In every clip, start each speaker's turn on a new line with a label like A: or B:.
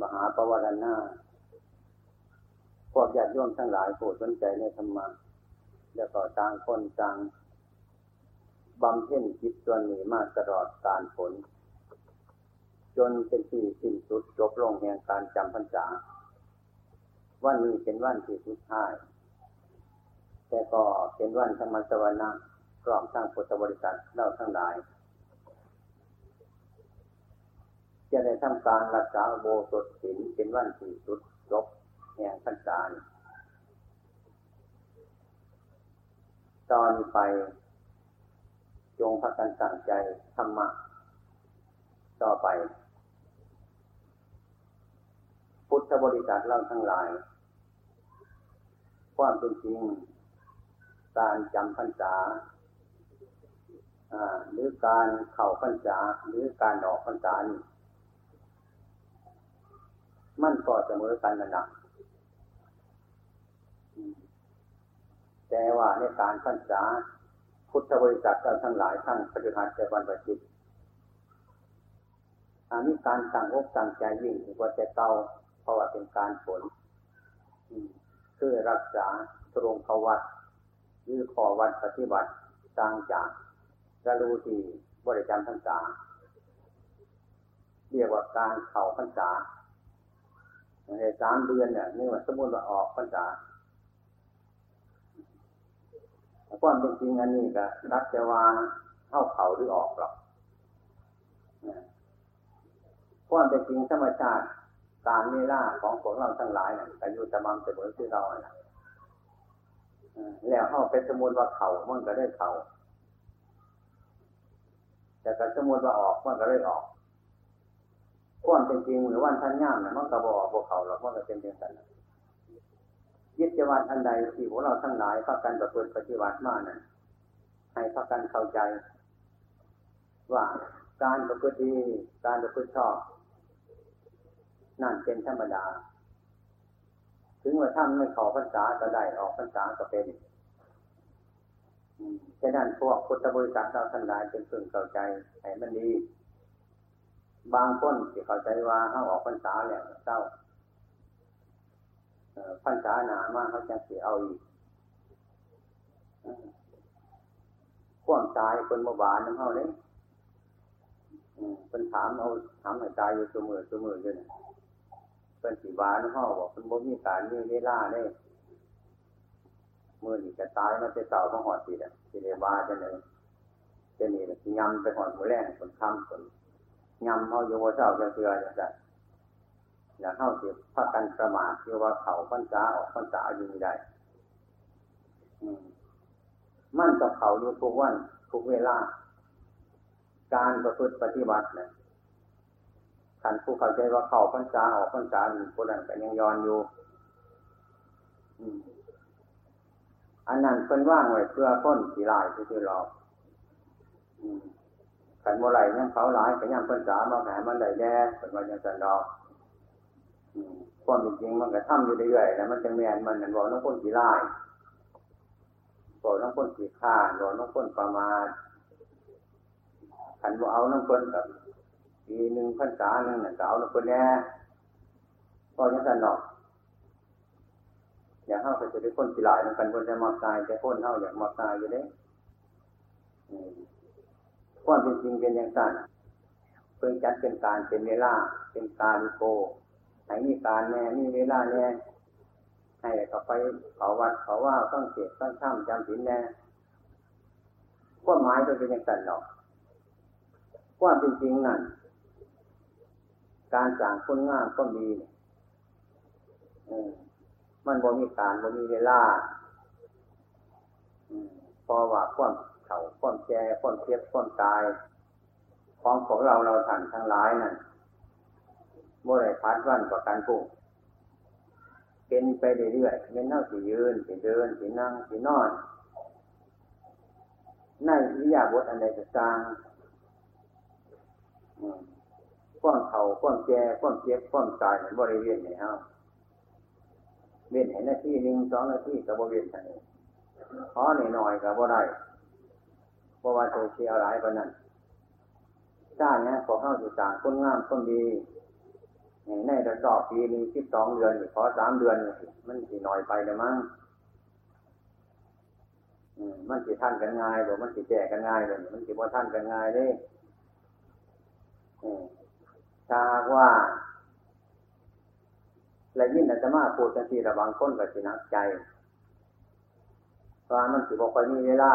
A: มหาปวารณาพวกญาติโยมทั้งหลายผู้สนใจในธรรมะแล้วก็ต่างคนต่างบำเพ็ญจิตส่วนนี้มาตลอดการผล จนเป็นที่สิ้นสุดจบลงแห่งการจำพรรษา วันนี้เป็นวันที่สุดท้าย แต่ก็เป็นวันธรรมสวรรค์พร้อมทั้งพุทธบริษัทเราทั้งหลาย จะได้ทำการรักษาโบสถศีลเป็นวันที่สุดจบแห่งพรรษาตอนไปจงพักกันสั่งใจธรรมะต่อไป พุทธบริษัทเราทั้งหลาย ความเป็นจริง การจำพรรษาหรือการเข่าพรรษาหรือการออกพรรษานี่ มันก็เสมอกันนั่นแหละแต่ว่าในการพรรษาพุทธบริษัทเราทั้งหลายทั้งปฏิบัตแต่วันประจิตอันนี้การตั้งอกตั้งใจยิ่งกว่าแต่เก่าเพราะว่าเป็นการผลคือรักษาตรงขวัดหรือขอวัดปฏิบัติต่างจากระลูที่บริจารพรรษาเรียกว่าการเข่าพรรษา ในสามเดือนเนี่ยนี่ว่าสมมติว่าออกพรรษาความเป็นจริงอันนี้ก็รักจะวางเข้าเขาหรือออกหรอกความเป็นจริงธรรมชาติการเวลาของพวกเราทั้งหลายเนี่ยแต่อยู่สม่ำเสมอที่เราเนี่ยแล้วเข้าเป็นสมุนว่าเขามันก็ได้เขาแต่ก็สมุนว่าออกมันก็ได้ออก ความเป็นจริงหรือวันท่านย่ามเนี่ยมันก็บอกพวกเขาหรอกมันก็เป็นเพียงแต่ยึดจวันอันใดที่พวกเราทั้งหลายพักกันประพฤติปฏิบัติมานั้นให้พักกันเข้าใจ ว่าการประพฤติดีการประพฤติชอบ นั่นเป็นธรรมดา ถึงว่าท่านไม่ขอพรรษาก็ได้ออกพรรษาก็เป็นฉะนั้นพวกพุทธบริษัทเราทั้งหลายเป็นพึงเข้าใจให้มันดี บางคนที่เข้าใจว่าเขาออกพรรษาแล้วเจ้าพันษาหนามากเขาจะเสียเอาอีกข่วงตายคนมาบานน้ำเขาเลยเป็นถามเอาถามให้ตายอยู่ตัวมือตัวมืออยู่เนี่ยเป็นสีบานน้ำเขาบอกเป็นบ่มีการมีเวลาเนี่ยมื่อนี่จะตายมันจะเต่ามาหอดสีอะสีเดบาจะเนี่ยจะนี่ยำไปหอดหัวแรงคนคำคน ยำเขาอยู่ว่าเจ้าจะเสือจะได้อย่าเข้าเสียพักกันประมาทคือว่าเขาพันษาออกพันษาอยู่ไม่ได้มั่นกับเขาอยู่ทุกวันทุกเวลา การประพฤติปฏิบัติเนี่ยขันผู้เข้าใจว่าเขาพันษาออกพันษาอยู่คนนั้นก็ยังย้อนอยู่อันนั้นเป็นว่างไว้เพื่อพ้นสีลายที่เรา ขันโมไหลยังเขาหลายแต่ยังพันษามาแหมมันได้แย่เป็นวันยังสันดอกความเป็นจริงมันก็ทำอยู่เรื่อยๆแล้วมันจะแมนมันบอกน้องพ้นสีไล่บอกน้องพ้นสีข้าบอกน้องพ้นประมาณขันบอกเอาน้องพ้นกับปีหนึ่งพันษาหนึ่งเนี่ยเอาน้องพ้นแน่ก็ยังสันหนอกอยากเข้าไปจะได้พ้นสีไล่นั่นกันพ้นจะมาตายแต่พ้นเข้าอยากมาตายอยู่เด้ ความเป็นจริงเป็นอย่างสั้นเพิ่งจัดเป็นการเป็นเวลา เป็นการโกให้มีการแน่มีเวลาแน่ให้ก็ไปเขาวัดเขาว่าต้องเสียต้องช่ำจำศีลแน่ความหมายก็เป็นอย่างนั้นหรอกความเป็นจริงนั่นการสั่งคนง่ายก็มีมันบ่มีการบ่มีเวลาพอว่าความ เข่าความแก่ความเทียบความตายของของเราเราทันทั้งหลายนั่นบ่ได้พัดวันประกันผู้เป็นไปเรื่อยๆเป็นเท่าสิยืนสิเดินสินั่งสินอนในวิยาบทอันใดก็ตามความเข่าความแก่ความเจ็บความตายในบริเวณไหนเฮาเวียนเห็นหน้าที่หนึ่งสองหน้าที่กับบริเวณไหนขอหน่อยๆกับบ่ได้ เพราะว่าเธอเชียร์หลายปนั้นชาตินี้ขอเข้าสู่ต่างคนงามคนดีในระดอบปีนี้สิบสองเดือนขอสามเดือนมันสิหน่อยไปเลยมั้งมันสิท่านกันง่ายหรือมันสิแก่กันง่ายหรือมันสิว่าท่านกันง่ายเลยถ้าว่าและยิ่งอาจะมาพูดกันทีระบางคนกับสินักใจว่ามันสิบอกไปมีเวลา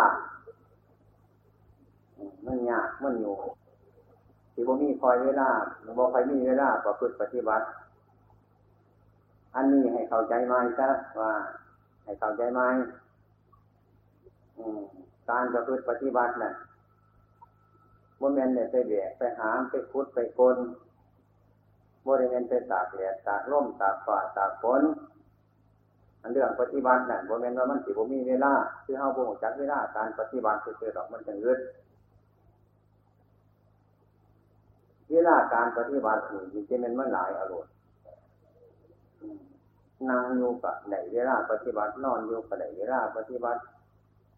A: มันยากมันอยู่สิบ่มีคอยเวลาบอกไปมีเวลาประพฤติปฏิบัติ อันนี้ให้เข้าใจไหมซะว่า ให้เข้าใจไหมการประพฤติปฏิบัติน่ะบ่แม่นเนี่ยไปแบกไปหามไปคุดไปกลบริเวณไปตากแดดตากร่มตากฝ่าตากฝนอันเรื่องปฏิบัตินั่นบ่แม่นว่ามันสิบ่มีเวลาคือเฮาบ่รู้จักเวลาการปฏิบัติคือดอกมันจังอึด เวลาการปฏิบัตินี่มันจะเป็นมันหลายอารมณ์นั่งอยู่กับไหนเวลาปฏิบัตินอนอยู่กับไหนเวลาปฏิบัติ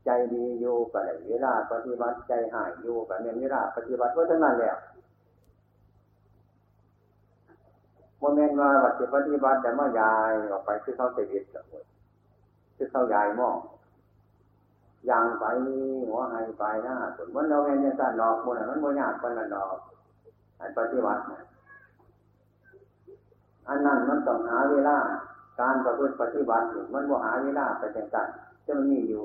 A: ใจดีอยู่กับไหนเวลาปฏิบัติใจหายอยู่กับเนี่ยเวลาปฏิบัติว่าทั้งนั้นแหละโมเมนต์ว่าวัดปฏิบัติแต่เมื่อยายออกไปคือเขาเสด็จกับคือเขายายมองยางไปหัวหายไปหน้าส่วนมันเราเองยังสั่นดอกมันมันโมยากคนละดอก อันปฏิบัติอันนั้นมันต้องหาเวลา การประพฤติปฏิบัติมันว่าหาเวลาไปจังกันจะมันมีอยู่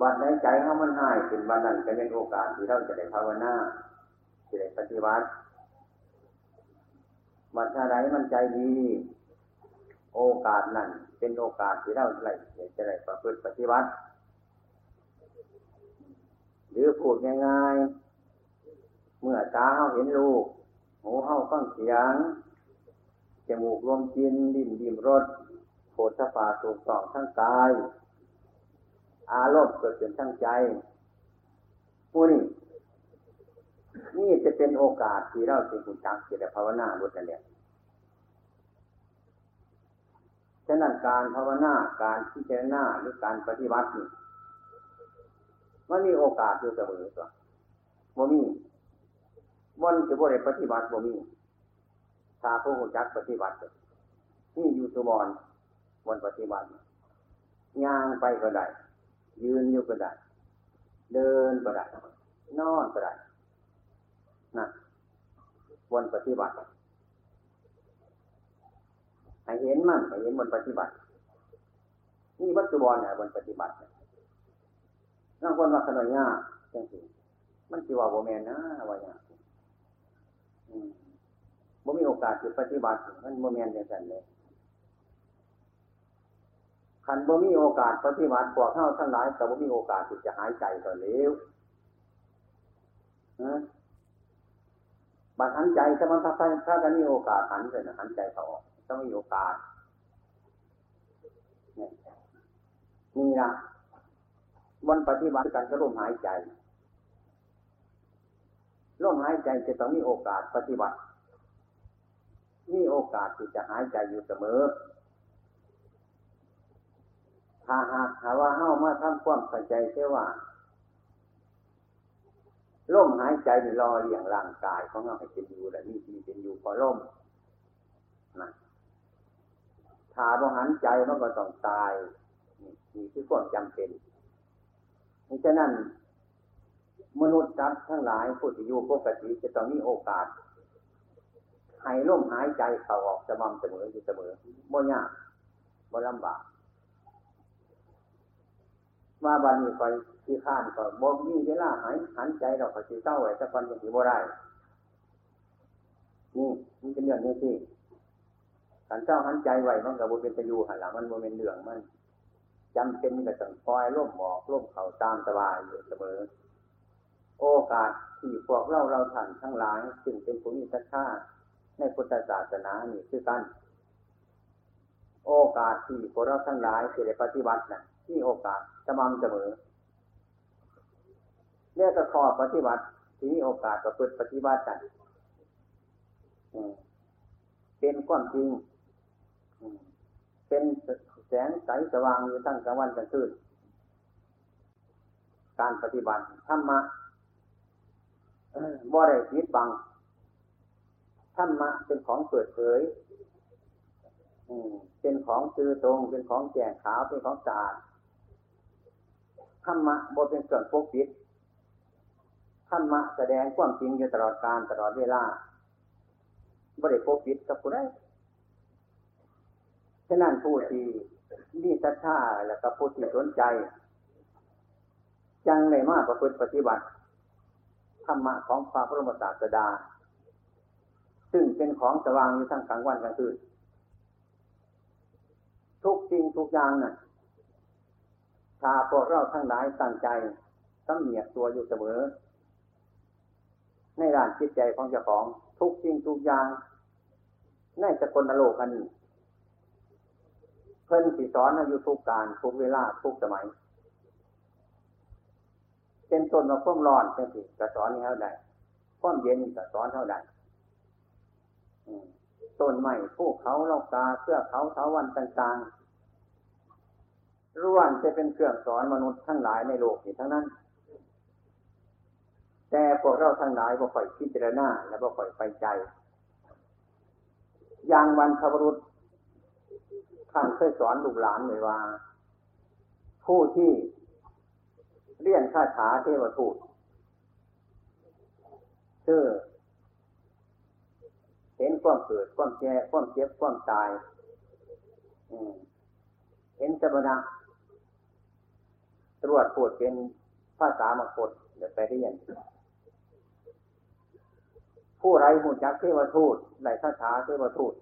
A: บัดในใจเขามันหายเป็นบัดนั้นจะเป็นโอกาสที่เราจะได้ภาวนาจะได้ปฏิบัติบัดอะไรมันใจดี โอกาสนั้นเป็นโอกาสที่เราจะได้จะได้ประพฤติปฏิบัติ หรือพูดง่ายๆ เมื่อตาเขาเห็นรูปหูเขาฟังเสียงจมูกรวมกินดิ้นดิ้มรสโผฏฐาถูกต้องทั้งกาย อารมณ์เกิดเป็นทั้งใจผู้นี้นี่จะเป็นโอกาสที่เราจะหุ่นจักจะได้ภาวนาบุตรเนี่ยฉะนั้นการภาวนาการพิจารณาหรือการปฏิบัตินี่มันมีโอกาสอยู่เสมอตัวบ่มี มันจะบ่ได้ปฏิบัติบ่มีถ้าผู้หุ่นจักปฏิบัตินี่อยู่สุบอนบนปฏิบัติย่างไปก็ได้ ยืนอยู่ก็ได้ เดินก็ได้ นอนก็ได้นะวันปฏิบัติให้เห็นมั่นให้เห็นวันปฏิบัติ นี่วัตถุบอลเนี่ยวันปฏิบัตินั่งคนว่าขนาดยากจังสิมันสิว่าโบแมนนะว่าอย่าง บ่มีโอกาสจะปฏิบัติมันโบแมนจังสันเลยขันบ่มีโอกาสปฏิบัติพวกเข้าทั้งหลายแต่บ่มีโอกาสที่จะหายใจต่อเร็วนะบัดหันใจถ้ามันถ้าถ้ากันมีโอกาสหันเลยนะหันใจเขาออกต้องมีโอกาสนี่นะวันปฏิบัติกันก็ลมหายใจ ลมหายใจจะต้องมีโอกาสปฏิบัติ มีโอกาสที่จะหายใจอยู่เสมอ ถ้าหากหาว่าเฮ้ามาทำความเข้าใจเช่ว่าลมหายใจรอเลี้ยงร่างกายของเราให้เป็นอยู่และนี่ที่เป็นอยู่พอลมนะถ้าบ่หันใจมันก็ต้องตายนี่คือความจำเป็นดังนั้น มนุษย์จับทั้งหลายผู้ที่อยู่ปกติจะต้องมีโอกาสให้ลมหายใจเข้าออกสม่ำเสมออยู่เสมอบ่ยากบ่ลำบากมาบันนี้คอยที่ข้านก็บ่มีเวลาหายหันใจเราก็สิเศร้าไว้แต่ก่อนยังสิบ่ได้นี่มันเป็นเรื่องนี้ที่ขันเจ้าหันใจไว้มันก็บ่เป็นตะยูหันหลังมันบ่เป็นเรื่องมันจำเป็นก็ต้องคอยร่มหมอกร่มเข่าตามสบายอยู่เสมอ โอกาสที่พวกเราเราท่านทั้งหลายซึ่งเป็นผู้มีศรัทธาในพุทธศาสนานี่คือกัน โอกาสที่พวกเราทั้งหลายที่ได้ปฏิบัตินะ่ะมีโอกาสสม่ำเสมอเนี่ยก็ขอปฏิบัติที่มีโอกาสก็เปิดปฏิบัติกันเป็นความจริงเป็นแสงใสสว่างอยู่ตั้งกลางวันกลางคืนการปฏิบัติธรรมะ บ่ได้ปิดบังธรรมะเป็นของเปิดเผยเป็นของจือตรง เป็นของแจ่ขาว เป็นของสะอาดธรรมะบทเป็นเครื่องปกปิดธรรมะแสดงความจริงอยู่ตลอดการตลอดเวลาบริโภคปิดกับผู้ใดฉะนั้นผู้ที่นี่ศรัทธาแล้วก็ผู้ที่สนใจ จังในมากประพฤติปฏิบัติ รรมะของพระพุทธศาสดา ซึ่งเป็นของสว่างอยู่ทั้งกลางวันกลางคืนทุกสิ่งทุกอย่างนะ่ะถ้าพวกเราทั้งหลายตั้งใจสำเนียกตัวอยู่เสมอ ในด้านจิตใจของเจ้าของทุกสิ่งทุกอย่างในสกลโลกอันนี้เพิ่นสิสอนอยู่ทุกการทุกเวลาทุกสมัย เป็นต้นมาพ่วมร้อนเป็นสิกระสอนเท่าใดพ่วมเย็นกระสอนเท่าใดต้นไม้ภูเขาเลากาเสื้อเขาเทาวันต่างๆร่วนจะเป็นเครื่องสอนมนุษย์ทั้งหลายในโลกนี้ทั้งนั้น แต่พวกเราทั้งหลายบ่ค่อยพิจารณาและบ่ค่อยไปใจ อย่างวันพระรุษท่านเคยสอนลูกหลานเลยว่า ผู้ที่ เรียนคาถาเทวทูตชื่อเห็นความเกิดความแก่ความเจ็บความตายเห็นสมณะตรวจปวดเป็นภาษามกฏเดี๋ยวไปเรียนผู้ไรหุ่นจักเทวทูตไรคาถาเทวทูต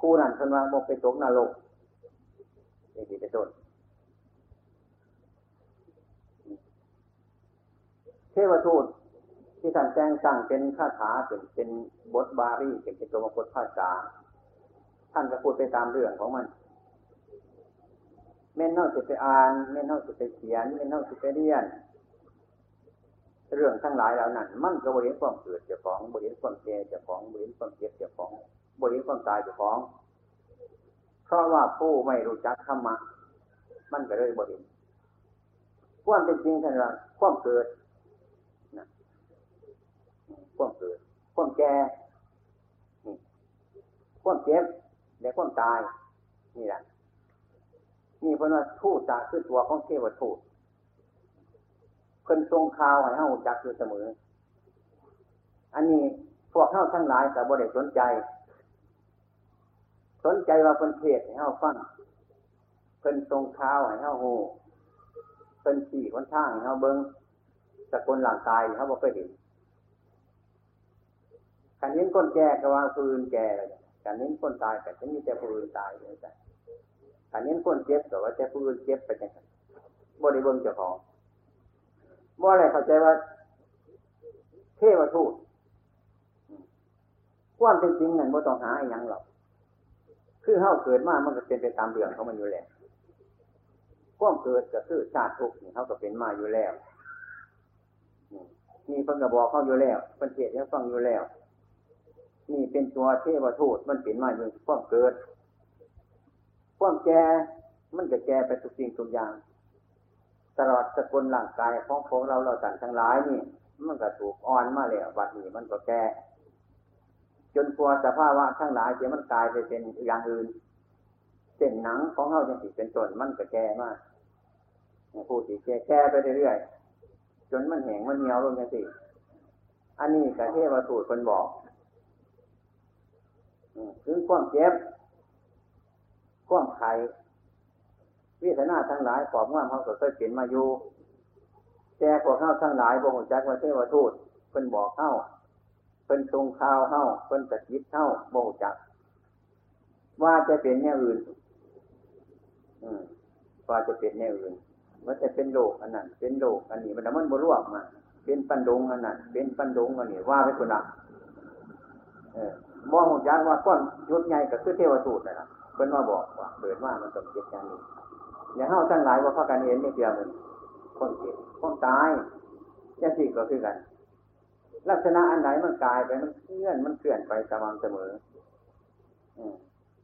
A: ผู้นั้นคนว่าบอกไปตกนรกนี่ที่จะต้น เทวทูตที่ท่านแจ้งตั้งเป็นคาถาเป็นเป็นบทบาลีเป็นเป็นตัวมงคลภาษา ท่านก็พูดไปตามเรื่องของมันเม่นเท่าสิไปอ่านเม่นเท่าสิไปเขียนเม่นเท่าสิไปเรียน เรื่องทั้งหลายเหล่านั้น มันก็บริเวณความเกิดเจ้าของบริเวณความแก่เจ้าของบริเวณความเจ็บเจ้าของบริเวณความตายเจ้าของ เพราะว่าผู้ไม่รู้จักธรรมะมันก็เลยบริเวณความเป็นจริงท่านว่าความเกิด ความเกิด ความแก่ความเจ็บและความตาย นี่แหละนี่เพราะว่าทูตจากคือตัวของเทวทูตเพิ่นทรงข่าวให้เฮาจักอยู่เสมอ อันนี้พวกเฮาทั้งหลายแต่บ่ได้สนใจ สนใจว่าเพิ่นเทศให้เฮาฟังเพิ่นทรงข่าวให้เฮาฮู้เพิ่นสี่คนทางให้เฮาเบิ่งสกุลหลังกายเฮาบ่เคยเห็น การเห็นคนแก่ก็ว่าฟืนแก่การเห็นคนตายก็จะมีแต่ฟืนตายเลยจ้ะการเห็นคนเจ็บก็ว่าแต่ฟืนเจ็บไปจังบริบทเจ้าของบ่อะไรเข้าใจว่าเทวทูตความเป็นจริงนั่นบ่ต้องหาอย่างหรอกคือเฮาเกิดมามันก็เป็นไปตามเรื่องของมันอยู่แล้วความเกิดก็คือชาติทุกข์เขาก็เป็นมาอยู่แล้วมีเพิ่งกระบอกเขาอยู่แล้วเพิ่นเทศให้ฟังอยู่แล้ว นี่เป็นตัวเทวทูตมันเป็นมาอยู่ความเกิด ความแก่มันจะแก่ไปทุกสิ่งทุกอย่าง ตลอดสกุลร่างกายของพวกเราเราสั่นทั้งหลายนี่ มันก็ถูกอ่อนมาแล้วบัดนี้มันก็แก่จนกลัวสภาวะทั้งหลายจะมันกลายไปเป็นอย่างอื่นเส้นหนังของเขาจะติเป็นต้นมันก็แก่มากผู้ที่แก่แก่ไปเรื่อยๆจนมันแห้งมันเหี่ยวลงอย่างสิอันนี้กระเทวทูตคนบอก ถึงความเจ็บความไข่วิสนาทั้งหลายขอบง่ามเขาก็เคยเปลี่ยนมาอยู่แต่พวกเข้าทั้งหลายบอกจักว่าเทวทูตเพิ่นบอกเข้าเพิ่นทรงข่าวเข้าเพิ่นตัดยิบเข้าบอกจัก ว่าจะเป็นแนวอื่นว่าจะเป็นแนวอื่นว่าจะเป็นโลกอันนั้นเป็นโลกอันนี้มันมันบรวมมาเป็นปันดงอันนั้นเป็นปันดงอันนี้ว่าไปคนละ มองหุ่นยักว่าก้อนยุดใหญ่ก็คือเทวทูตนะเพิ่นมาบอกว่าเกิดว่ามันต้องเจ็บอย่างนี้อย่าเฮาทั้งหลายว่าพากันเห็นไม่เพียงมันคนเจ็บคนตายยังสี่งก็คือกัน ลักษณะอันไหนมันกลายไปมันเคลื่อนมันเคลื่อนไปสม่ำเสมอ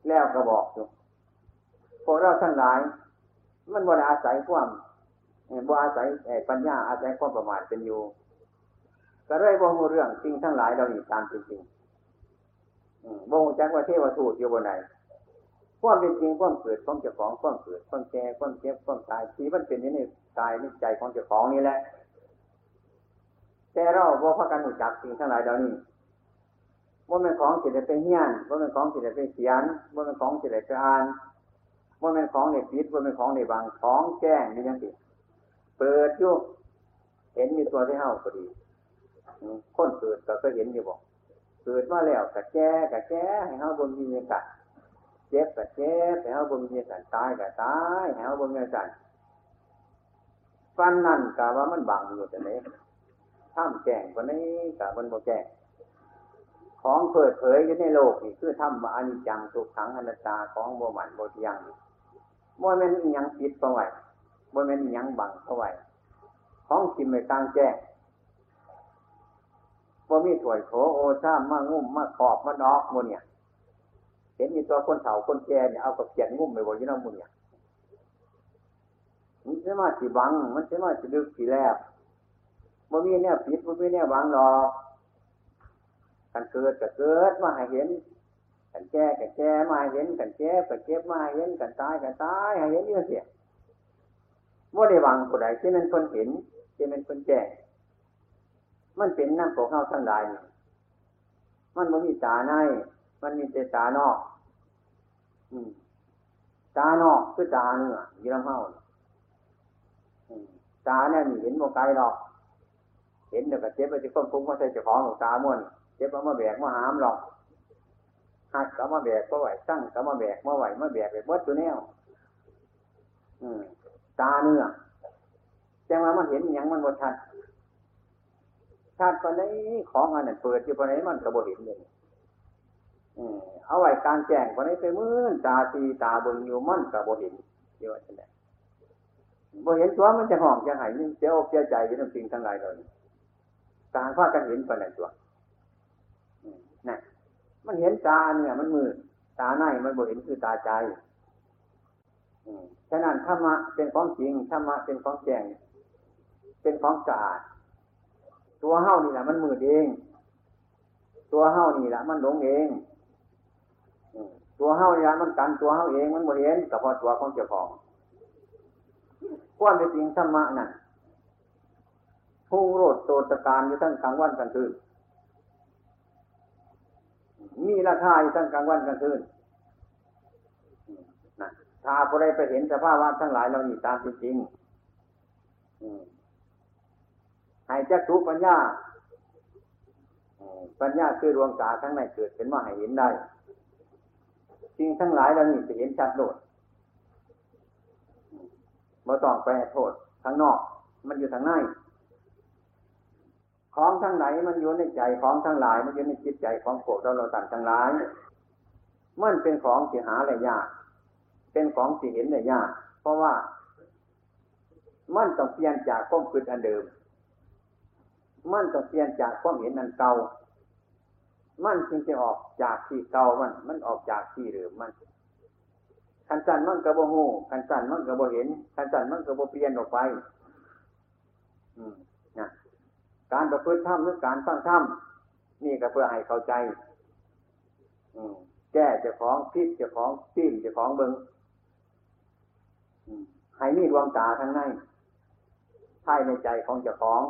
A: แล้วก็บอกอยู่พวกเราทั้งหลาย มันบ่ได้อาศัยความบ่อาศัยปัญญาอาศัยความประมาทเป็นอยู่ ก็เลยบ่รู้เรื่องจริงทั้งหลายเราอีกตามจริง บ่งจักว่าเทวทูตอยู่บนไหนความเป็นจริงความเกิดของเจ้าของความเกิดความแก่ความเจ็บความตายที่มันเป็นอยู่ในกายในใจของเจ้าของนี่แหละ แต่เราบ่พักกันรู้จักสิ่งทั้งหลายเหล่านี้ว่าเป็นของสิได้ไปเฮียนว่าเป็นของสิได้ไปเขียนว่าเป็นของสิได้ไปอ่านว่าเป็นของในปิดว่าเป็นของในบางของแจ้งนี่ยังสิเปิดอยู่เห็นอยู่ตัวที่เฮาก็ดีคนเกิดก็เคยเห็นอยู่บอก เกิดมาแล้วกะแก้กะแก้ให้เฮาบนมีกันเจ็บกะเจ็บให้เฮาบนมีกันตายกะตายให้เฮาบนมีกันฟันนั่นกะว่ามันบังอยู่แต่ไหนท่ามแจ้งกว่านี้กะมันบ่แจ้งของเปิดเผยอยู่ในโลกนี่คือทำมอนิจจังทุกขังอนัตตาของโมหมันโมทยังโมเมนยังปิดเอาไว้โมเมนยังบังเอาไว้ของจิมไม่กลางแจ้ง ว่ามีถวยโถโอชามมางุ่มมาขอบมาดอกมเนี่ย เห็นมีตัวคนเฒ่าคนแก่เนี่ยเอากับเขียนงุ่มไปบนยี่น้ำมุนเนี่ยมันจะมาสีบัง มันจะมาสีลึกสีแลบว่ามีเนี่ยปิดว่ามีเนี่ยบังหรอกกันเกิดก็เกิดมาให้เห็นกันแก่กันแก่มาให้เห็นกันแก่กันเจ็บมาให้เห็นกันตายกันตายให้เห็นเยอะเสียว่าได้วังผู้ใดที่มันคนเห็นที่มันคนแก่ มันเป็นน้ำของเข้าทั้งใดมันไม่มีตาในมันมีแต่ตานอก อืมตานอกคือตาเนื้อยี่ลำเฮาตาเนี่ยมีเห็นโมไกลหรอก เห็นเดี๋ยวก็เจ็บไปที่ก้มพุ้งมาใส่เจ้าของของตาม้วนเจ็บเอามาแบกมาหามหรอกหักก็มาแบกก็ไหวตั้งก็มาแบกมาไหวมาแบกไปเบิดตัวแนวตาเนื้อแจังว่ามันเห็นอย่างมันหมดทันาติปานนี้ของอันนั้นเปิดอยู่ปานนี้มันกระโบเห็นเลยเอาไว้การแจ้งปานนี้ไปมื่นตาตีตาเบิ่งอยู่มันกระโบเห็นเยอะจังไดบ่เห็นตัวมันจะห้องจะหายนี่เสียอกเสียใจอยู่ทั้งสิ่งทั้งหลายเลยตางว่ากันเห็นปานนั้นตัวนั่นมันเห็นตาเนี่ย มันมือตาในมันบ่เห็นคือตาใจฉะนั้นธรรมะเป็นของจริงธรรมะเป็นของแจ้งเป็นของสะอาด ตัวเฮ้านี่แหละมันมืดเอง ตัวเฮ้านี่แหละมันหลงเองตัวเฮ้านี่แหละมันกันตัวเฮ้าเองมันบ่เห็นแต่พอตัวของเจ้าของความเป็นจริงธรรมะนั่นพุ่งโรดโตตการอยู่ทั้งกลางวันกลางคืนมีราคาอยู่ทั้งกลางวันกลางคืนถ้าผู้ใดไปเห็นสภาพว่าทั้งหลายเรานี่ตามจริง ให้จักรุปัญญาปัญญาคือดวงตาทั้งในเกิดเป็นมาให้เห็นได้สิ่งทั้งหลายเรานี่จะเห็นชัดโดดมาต้องไปโทษทางนอก มันอยู่ทางในของทั้งไหนมันอยู่ในใจของทั้งหลาย มันอยู่ในจิตใจของพวกเราเราต่างทั้งหลาย มันเป็นของที่หาอะไรยาก เป็นของที่เห็นได้ยาก เพราะว่า มันต้องเปลี่ยนจากความคิดอันเดิม มันต้องเปลี่ยนจากความเห็นอันเก่า มันจึงจะออกจากที่เก่ามัน มันออกจากที่เดิมมันขันสันมันกระโบหูขันสันมันกระโบเห็นขันสันมันกระโบเปลี่ยนออกไป อืมนะการประพฤติธรรมหรือการฟังธรรมนี่ก็เพื่อให้เข้าใจ อืมแก้เจ้าของพิษเจ้าของพิมเจ้าของเบิงให้มีดวงตาทั้งในภายในใจของเจ้าของ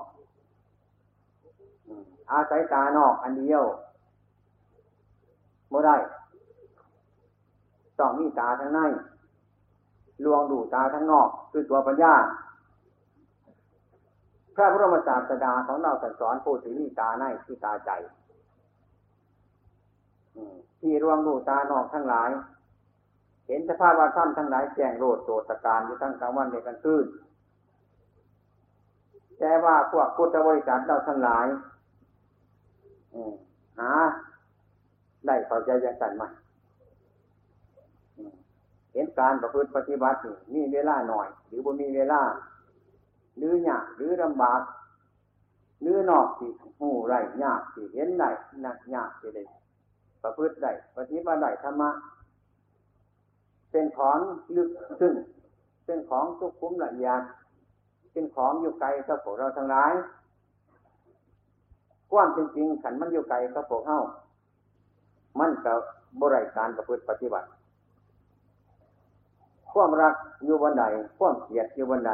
A: อาศัยตานอกอันเดียวไม่ได้ต้องมีตาทั้งในลวงดูตาทั้งนอก คือตัวปัญญา พระพุทธศาสดาของเราสอนผู้ที่มีตาในที่ตาใจที่รวงดูตานอกทั้งหลาย เห็นสภาพว่าถ้ำทั้งหลายแจ้งโรดโตตการอยู่ทั้งกลางวันในกลางคืนแต่ว่าพวกพุทธบริษัทเราทั้งหลาย หาได้เข้าใจยังสันมาเห็นการประพฤติปฏิบัติมีเวลาหน่อย หรือบ่มีเวลา หรือยากหรือลำบากหรือนอกที่หูไรยากที่เห็นได้นักยากที่ได้ประพฤติได้ปฏิบัติได้ธรรมะเป็นของลึกซึ้งเป็นของทุกคุ้มละเอียดเป็นของอยู่ไกลกับพวกเราทั้งหลาย ความจริงๆขันมันอยู่ไกลกับพวกเฮามันกับบริการประพฤติปฏิบัติ ความรักอยู่บนใดความเกลียดอยู่บนใด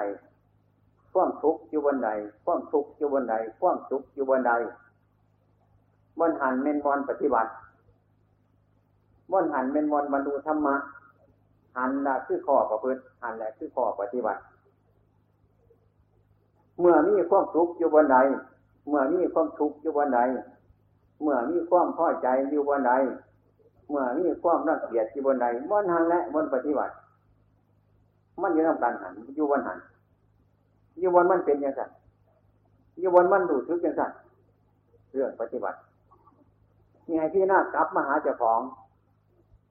A: ความทุกข์อยู่บนใดความทุกข์อยู่บนใดความสุขอยู่บนใดบนหันเมนบอลปฏิบัติบนหันเมนบอลบรรลุธรรมะหันละคือข้อประพฤติหันละคือข้อปฏิบัติ เมื่อมีความทุกข์อยู่บนใด เมื่อมีความทุกข์อยู่บนใดเมื่อมีความพอใจอยู่บนใดเมื่อมีความรังเกียจอยู่บนใดบนหันและบนปฏิบัติ มันอยู่ในการหันอยู่บนหันอยู่บนมันเป็นย่างไรอยู่บนมันดูทึกย่างไรเรื่องปฏิบัติมีให้พี่หน้ากลับมาหาเจ้าของ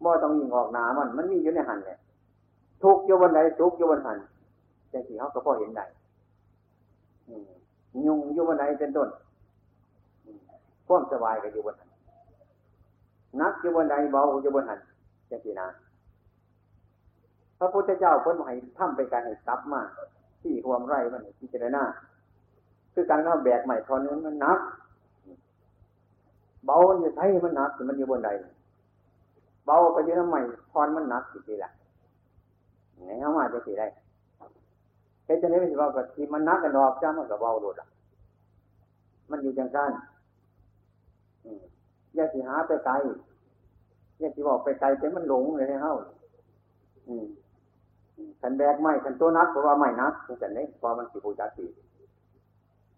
A: บ่ต้องยิงออกหนามัน มันมีอยู่ในหันเนี่ยทุกอยู่บนใดทุกอยู่บนหันจังสีเขาก็พอเห็นได้ ยุงอยู่บนใดเป็นต้นความสบายก็อยู่บนหันนักอยู่บนใดเบาอยู่บนหันจังสีนะพระพุทธเจ้าพ้นให้ทำไปการให้ซับมากที่ความไร่มันพิจารณาคือการเข้าแบกใหม่ทอนนี้มันนัก เบามันจะใช้มันนักมันอยู่บนใดเบาไปเยอะใหม่ทอนมันนักสิทีละไหนเข้ามาจะสิได้ เฮ้จะนี้ไม่ใช่ว่ากับที่มันนักกันดอกจ้ามันกับเบาโดดอะ มันอยู่จังกันอย่าสิหาไปไกลอย่าสิบอกไปไกลแต่มันหลงเลยให้เฮ้าอืมขันแบกไม่ขันตัวนักเพราะว่าไม่นักขันนี้พอมันสิบูจักสี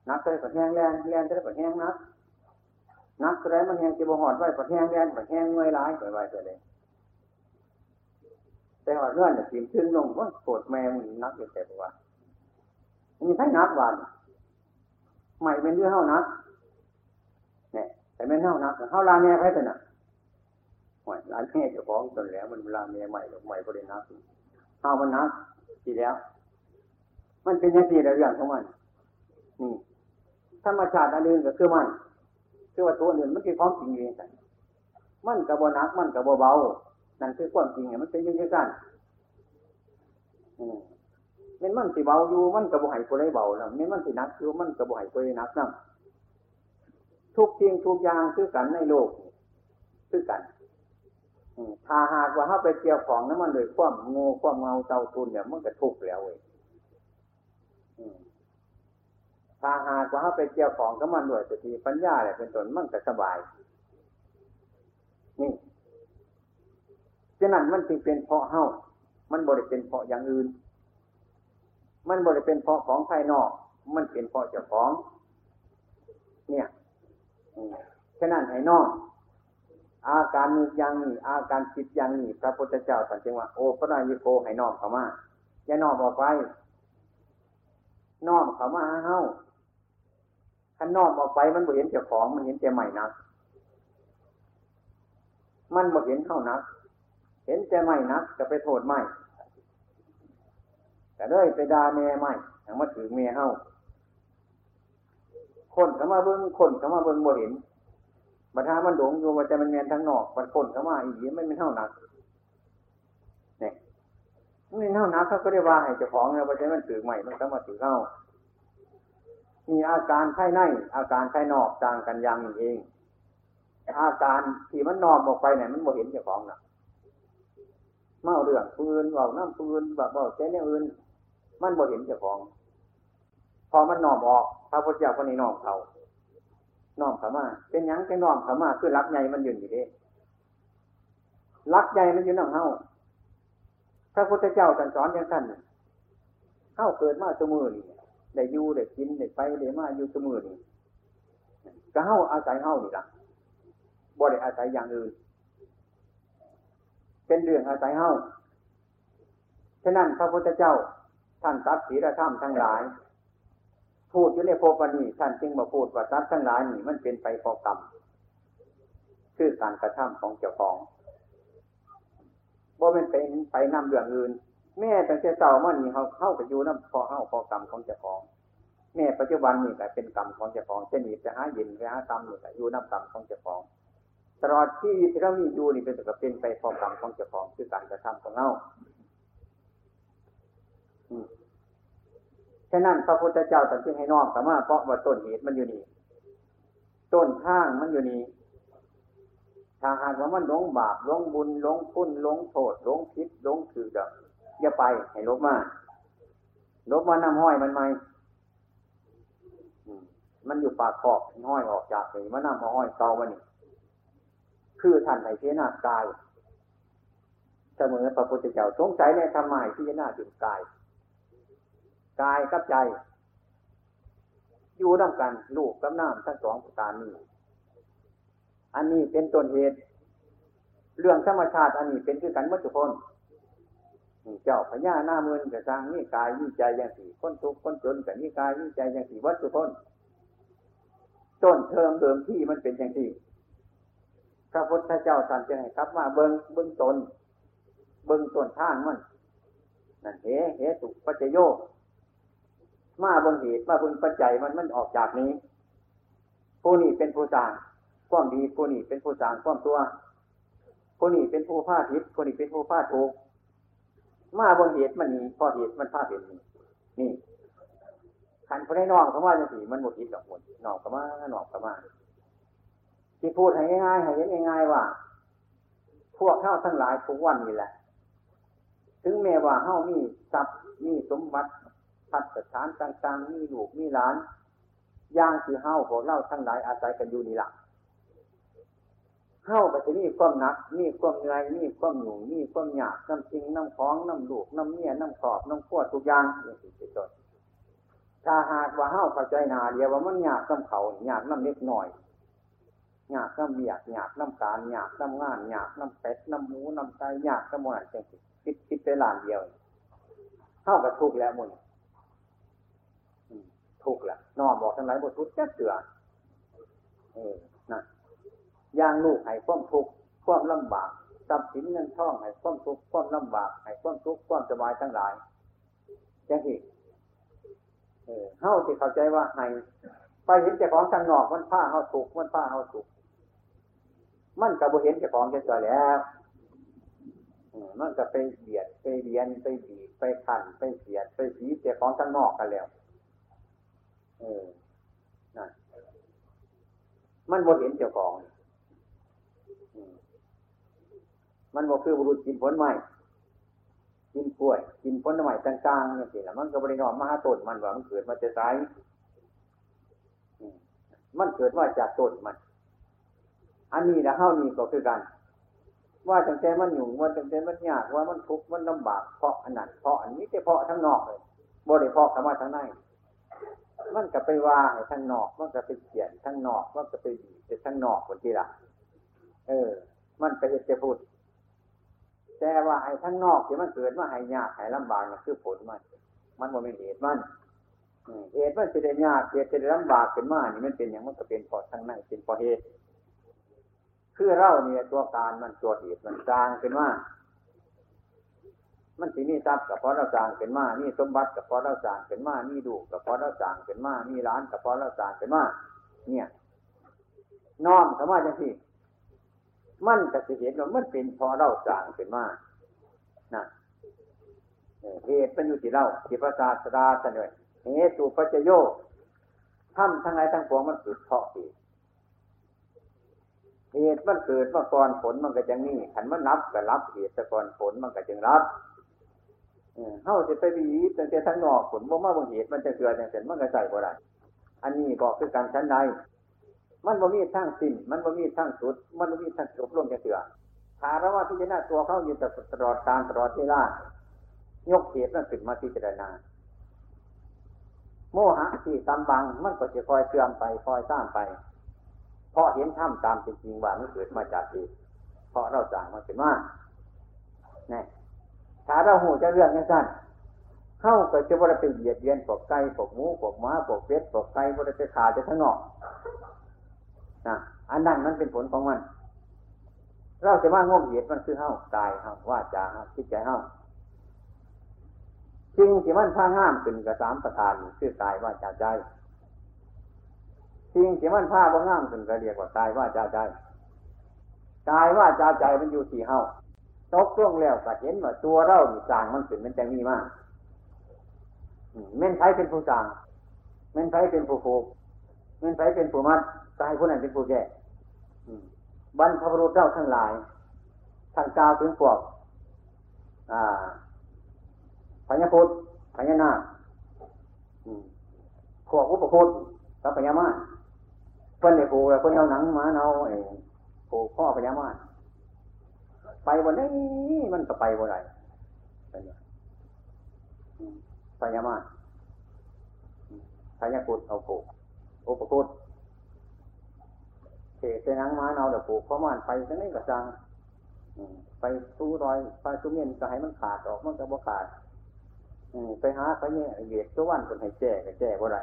A: นักก็เลยปัดแห้งแรงแรงก็เลยปัดแห้งนักนักก็เลยมันแห้งจีบหอดไว้ปัดแห้งแรงปัดแห้งเงยร้ายไปไว้ไปเลยแต่ว่าเงื่อนเนี่ยถิ่มขึ้นลงว่าโกรธแม่มึงนักอยู่แต่ว่า มีใครนักวันใหม่เป็นเรื่องเท่านักเนี่ยแต่ไม่เท่านักเท่าลาเมียใครแต่น่ะหวยร้านแม่จะฟ้องจนแล้ว มันลาเมียใหม่หรือใหม่บริณักเอามันนักทีแล้ว มันเป็นยังไงเรื่องของมันนี่ธรรมชาติอันอื่นก็คือมันคือว่าตัวอื่นมันคือความจริงเองกันมันกับบนักมันกับเบานั่นคือความจริงเนี่ยมันเป็นยังไงกันอืม มันมันสิเบาอยู่มันกับบ่หายกูได้เบาแล้วมันมันสินักอยู่มันกับบ่หายกูได้นักนั่งทุกสิ่งทุกอย่างคือกันในโลกคือกันถ้าหากว่าเขาไปเกี่ยวของนั้นมันเลยความงูความเงาเตาตุนเนี่ยมันก็ทุกข์แล้วเว้ยถ้าหากว่าเขาไปเกี่ยวของก็มันด้วยสติปัญญาเนี่ยเป็นต้นมันก็สบาย นี่ฉะนั้นมันจึงเป็นเพราะเฮามันบริเป็นเพราะอย่างอื่น มันบริเป็นเพราะของภายนอก มันเป็นเพราะเจ้าของ เนี่ยฉะนั้นให้นอกอาการมีอย่างนี้อาการจิตอย่างนี้พระพุทธเจ้าสันจึงว่าโอพระนายโกให้นอมเข้ามาอย่านอมออกไปนอมเข้ามาเฮ้าถ้านอมออกไปมันบ่เห็นเจ้าของมันเห็นแต่ใหม่นักมันบ่เห็นเท่านัก เห็นแต่ใหม่นักจะไปโทษใหม่ แต่เลยไปด่าแม่ใหม่ถึงมาถือเมียเฮาคนเข้ามาเบิ้งคนเข้ามาเบิ้งบ่เห็นบัดามันหลงอยู่ว่าจะมันเงียนทั้งนอกมันคนเข้ามาอีกไม่เป็นเท่านักเนี่ยไม่เท่านักเขาก็ได้ว่าให้เจ้าของเนี่ยว่าจะมันถือใหม่มันต้องมาถือเข้ามีอาการภายในอาการภายนอกต่างกันอย่างนี้เองอาการที่มันนอกออกไปเนี่ยมันโมเห็นเจ้าของนะเมาเรื่องปืนเบาน้ำปืนแบบเบาใจเนี่ยอื่น มันโมเห็นเจ้าของ พอมันนอมออก พระพุทธเจ้าคนนี้นอมเขาน้อมขามา เป็นยังเป็นน้อมขามาคือรักใหญ่มันยืนอยู่เดิรักใหญ่มันอยู่นั่งเฮาพระพุทธเจ้าสอนอย่างสั้นเฮาเกิดมาสมือนี่ได้อยู่ได้กินได้ไปได้มาอยู่สมือนี่ก็เฮาอาศัยเฮานี่ละบ่ได้อาศัยอย่างอื่นเป็นเรื่องอาศัยเฮาฉะนั้นพระพุทธเจ้า ท่านตัดศีลธรรมทั้งหลาย พูดอยู่ในโพปนีท่านจึงมาพูดว่าทรัพย์ทั้งหลายนี่มันเป็นไปพอกรรมคือการกระทำของเจ้าของบ่เป็นไปไปนำเรื่องอื่น แม่ตั้งแต่เจ้ามันนี่เขาเข้าไปอยู่น้ำพอเข้าพอกรรมของเจ้าของ แม่ปัจจุบันนี่ก็เป็นกรรมของเจ้าของจะหนีจะหาเย็นไปหากรรมนี่ก็อยู่น้ำกรรมของเจ้าของตลอดที่ที่เรามีอยู่นี่เป็นแต่เป็นไปพอกรรมของเจ้าของคือการกระทำของเรา ฉะนั้นพระพุทธเจ้าตรัสจึงให้นอมสามารถเพราะว่าต้นเหตุมันอยู่นี่ ต้นทางมันอยู่นี่ถ้าหากว่ามันหลงบาปหลงบุญหลงพุ่นหลงโทษหลงพิษหลงถือดอกอย่าไปให้ลบมาลบมานำห้อยมันไหมมันอยู่ปากขอบห้อยออกจากนี่มันนำมาห้อยเตามันนี่คือท่านในเจนากายเสมอพระพุทธเจ้าสงสัยในธรรมะที่จะน่าถึงกาย กายกับใจ อยู่ด้วยกันลูกกับน้ำทั้งสองประการนี้ อันนี้เป็นต้นเหตุ เรื่องธรรมชาติอันนี้เป็นคือกันมัตุพนเจ้าพญาหน้ามือนกับสร้างนี่กายนี่ใจอย่างสี่คนทุกคนจนกับนี่กายนี่ใจอย่างสี่วัตถุพนต้นเทิมเดิมที่มันเป็นอย่างที่พระพุทธเจ้าท่านจะให้ครับมาเบิ้งเบิ้งตนเบิ้งต้นทางมันนั่นเหเหตุปัจจโย มาเบิ้งเหตุมาเบิ้งปัจจัยมันมันออกจากนี้ ผู้นี้เป็นผู้สร้างความดีผู้นี้เป็นผู้สร้างความตัวผู้นี้เป็นผู้พาผิดผู้นี้เป็นผู้พาถูกมาบนเหตุมันนี้พอเหตุมันพาเห็นนี่นี่ขันพระนองเขาว่าจะสีมันหมดทิศดอกหมดนอกก็มาหนอกก็มาที่พูดให้ง่ายๆให้เห็นง่ายๆว่า พวกเข้าทั้งหลายทุกวันนี้แหละ ถึงแม้ว่าเข้ามีทรัพย์มีสมบัติ พัฒฐานต่างๆ มีลูกมีหลานย่างที่เฮ้าพวกเล่าทั้งหลายอาศัยกันอยู่นี่แหละเข้าก็จะมีความหนัก มีความเหนื่อยมีความหนุ่มมีความหยาบน้ำจริงน้ำของน้ำลูกน้ำเมียน้ำขอบน้ำขวดทุกอย่างนี่สิเป็นต้นถ้าหากว่าเข้าเข้าใจนาเดียวว่ามันหยาบน้ำเขาหยาบน้ำเล็กหน่อยหยาบน้ำเบียดหยาบน้ำการหยาบน้ำงานหยาบน้ำเป็ดน้ำหมูน้ำไก่หยาบน้ำมันจังสิคิดคิดไปหลานเดียวเข้ากับทุกแล้วมุน ทุกแหละนอนบอกทั้งหลายบททุกแค่เสือเออนะย่างลูกให้ความทุกข์ความลำบากทรัพย์สินเงินทองให้ความทุกข์ความลำบากให้ความทุกข์ความสบายทั้งหลายจังสิเออเฮาที่เข้าใจว่าให้ไปเห็นเจ้าของทางนอกมันผ้าเฮาถูกมันผ้าเฮาถูกมันกับเห็นเจ้าของเจะ่อยแล้วมันก็ไปเบียดไปเบียนไปบีบไปขันไปเสียดไปสีเจ้าของทางนอกกันแล้ว เออนั่นมันบ่เห็นเจ้าของมันบอกคือบุรุษกินผลไม้กินกล้วย กินผลไม้ต่างๆนี่สิละมันก็บริโนอมมาต้นมันว่ามันเกิดมาจะตายมันเกิดมาจากต้นมัน อันนี้นะเท่านี้ก็คือกัน ว่าตั้งแต่มันอยู่ว่าตั้งแต่มันยากว่ามันทุกข์มันลำบากเพราะอันนั้นเพราะอันนี้แต่เพราะทั้งนอกเลยบริเพราะเข้ามาทั้งใน มันก็ไปว่าให้ทั้งนอก มันก็ไปเขียนทั้งนอก มันก็ไปดีไปทั้งนอกคนที่ละเออ มันไปเห็นจะพูดแต่ว่าไอ้ทั้งนอกที่มันเกิดมาให้ยากให้ลำบากนั่คือผลมัน มันบ่เป็นเหตุมันเหตุมันจะได้ยากเหตุจะได้ลำบากขึ้นมานี่มันเป็นอย่างมันก็เป็นพราะทั้งในเป็นพราะเหตุคือเราเนี่ยตัวการมันตัวเหตุมันสร้างขึ้นมา มันสิมีทรัพย์กับพราะเราสร้างขึ้นมามีสมบัติกับพราะเราสร้างขึ้นมามีดูกับพราะเราสร้างขึ้นมามีร้านกับพราะเราสร้างขึ้นมาเนี่ยน้อมเข้ามาจังที่มันก็จะเห็นว่ามันเป็นพอเราสร้างขึ้นมานะเหตุเป็นอยู่ที่เราที่พระศาสดาเสนอเหตุปัจโยทำทั้งไงทั้งปวงมันเกิดเพราะเหตุเหตุมันเกิดมาก่อนผลมันก็จะนี่ขันมันรับก็รับเหตุแต่ก่อนผลมันก็จึงรับ เฮ้าจะไปบีบแต่ทั้งนอกผลบ่มาบางเหตุมันจะเกิดอย่างเช่นมันก็ใส่บ่ได้อันนี้บอกคือการชั้นใดมันบ่มีทั้งสิ้นมันบ่มีทั้งสุด มันบ่มีทั้งจบลงจะเสือถาระว่าพิจารณาตัวเขาอยู่ตลอดการตลอดเวลายกเหตุนั่นขึ้นมาพิจารณาโมหะที่ตำบังมันก็จะคอยเชื่อมไปคอยสร้างไปเพราะเห็นถ้ำตามจริงว่ามันเกิดมาจากเหตุเพราะเราสั่งมันขึ้นมาเนี่ย ถ้าเราหูจะเรื่องนี้สั้นเข้าก็จะว่าเป็นเหยียดเยียนปกไก่ปกหมูปกม้าปกเป็ดปกไก่ว่าจะขาจะทั้งนอกนะอันนั้นมันเป็นผลของมัน เราจะว่างงเหตุมันคือเฮ้ากายเฮ้าว่าจาเฮ้าคิดใจเฮ้าจริงที่มันพาห้ามขึ้นกับสามประการคือกายว่าจาใจจริงที่มันพาบ่ห้ามขึ้นก็เรียกว่ากายว่าจาใจกายว่าจาใจมันอยู่ที่เฮ้า ตกล่วงแล้วก็เห็นว่าตัวเรามีสางมันขึ้นมันจะมีมากเม่นไผเป็นผู้สางเม่นไผเป็นผู้ผูกเม่นไผเป็นผู้มัดกายผู้นั้นเป็นผู้แก่บรรพบุรุษเจ้าทั้งหลายท่านกล่าวถึงพวกพญาพุทธพญานาคพวกอุปคุตกับพญามาเพิ่นในผูเพิ่นเอาหนังมาเอาไอ้ผูพ่อพญามา ไปวันนี้มันก็ไปวันไหนพญามาพญาพุทธเอาผูอุปคุตเตะนังมาเอาเดี๋ยวผูกพ่อมานไปจะไม่กระจังไปสู้รอยไปสู้เมียนก็ให้มันขาดออกมันก็บ่ขาดไปหาไปเนี่ยเหยียดตัววันคนให้แจ้ก็แจ้บ่ได้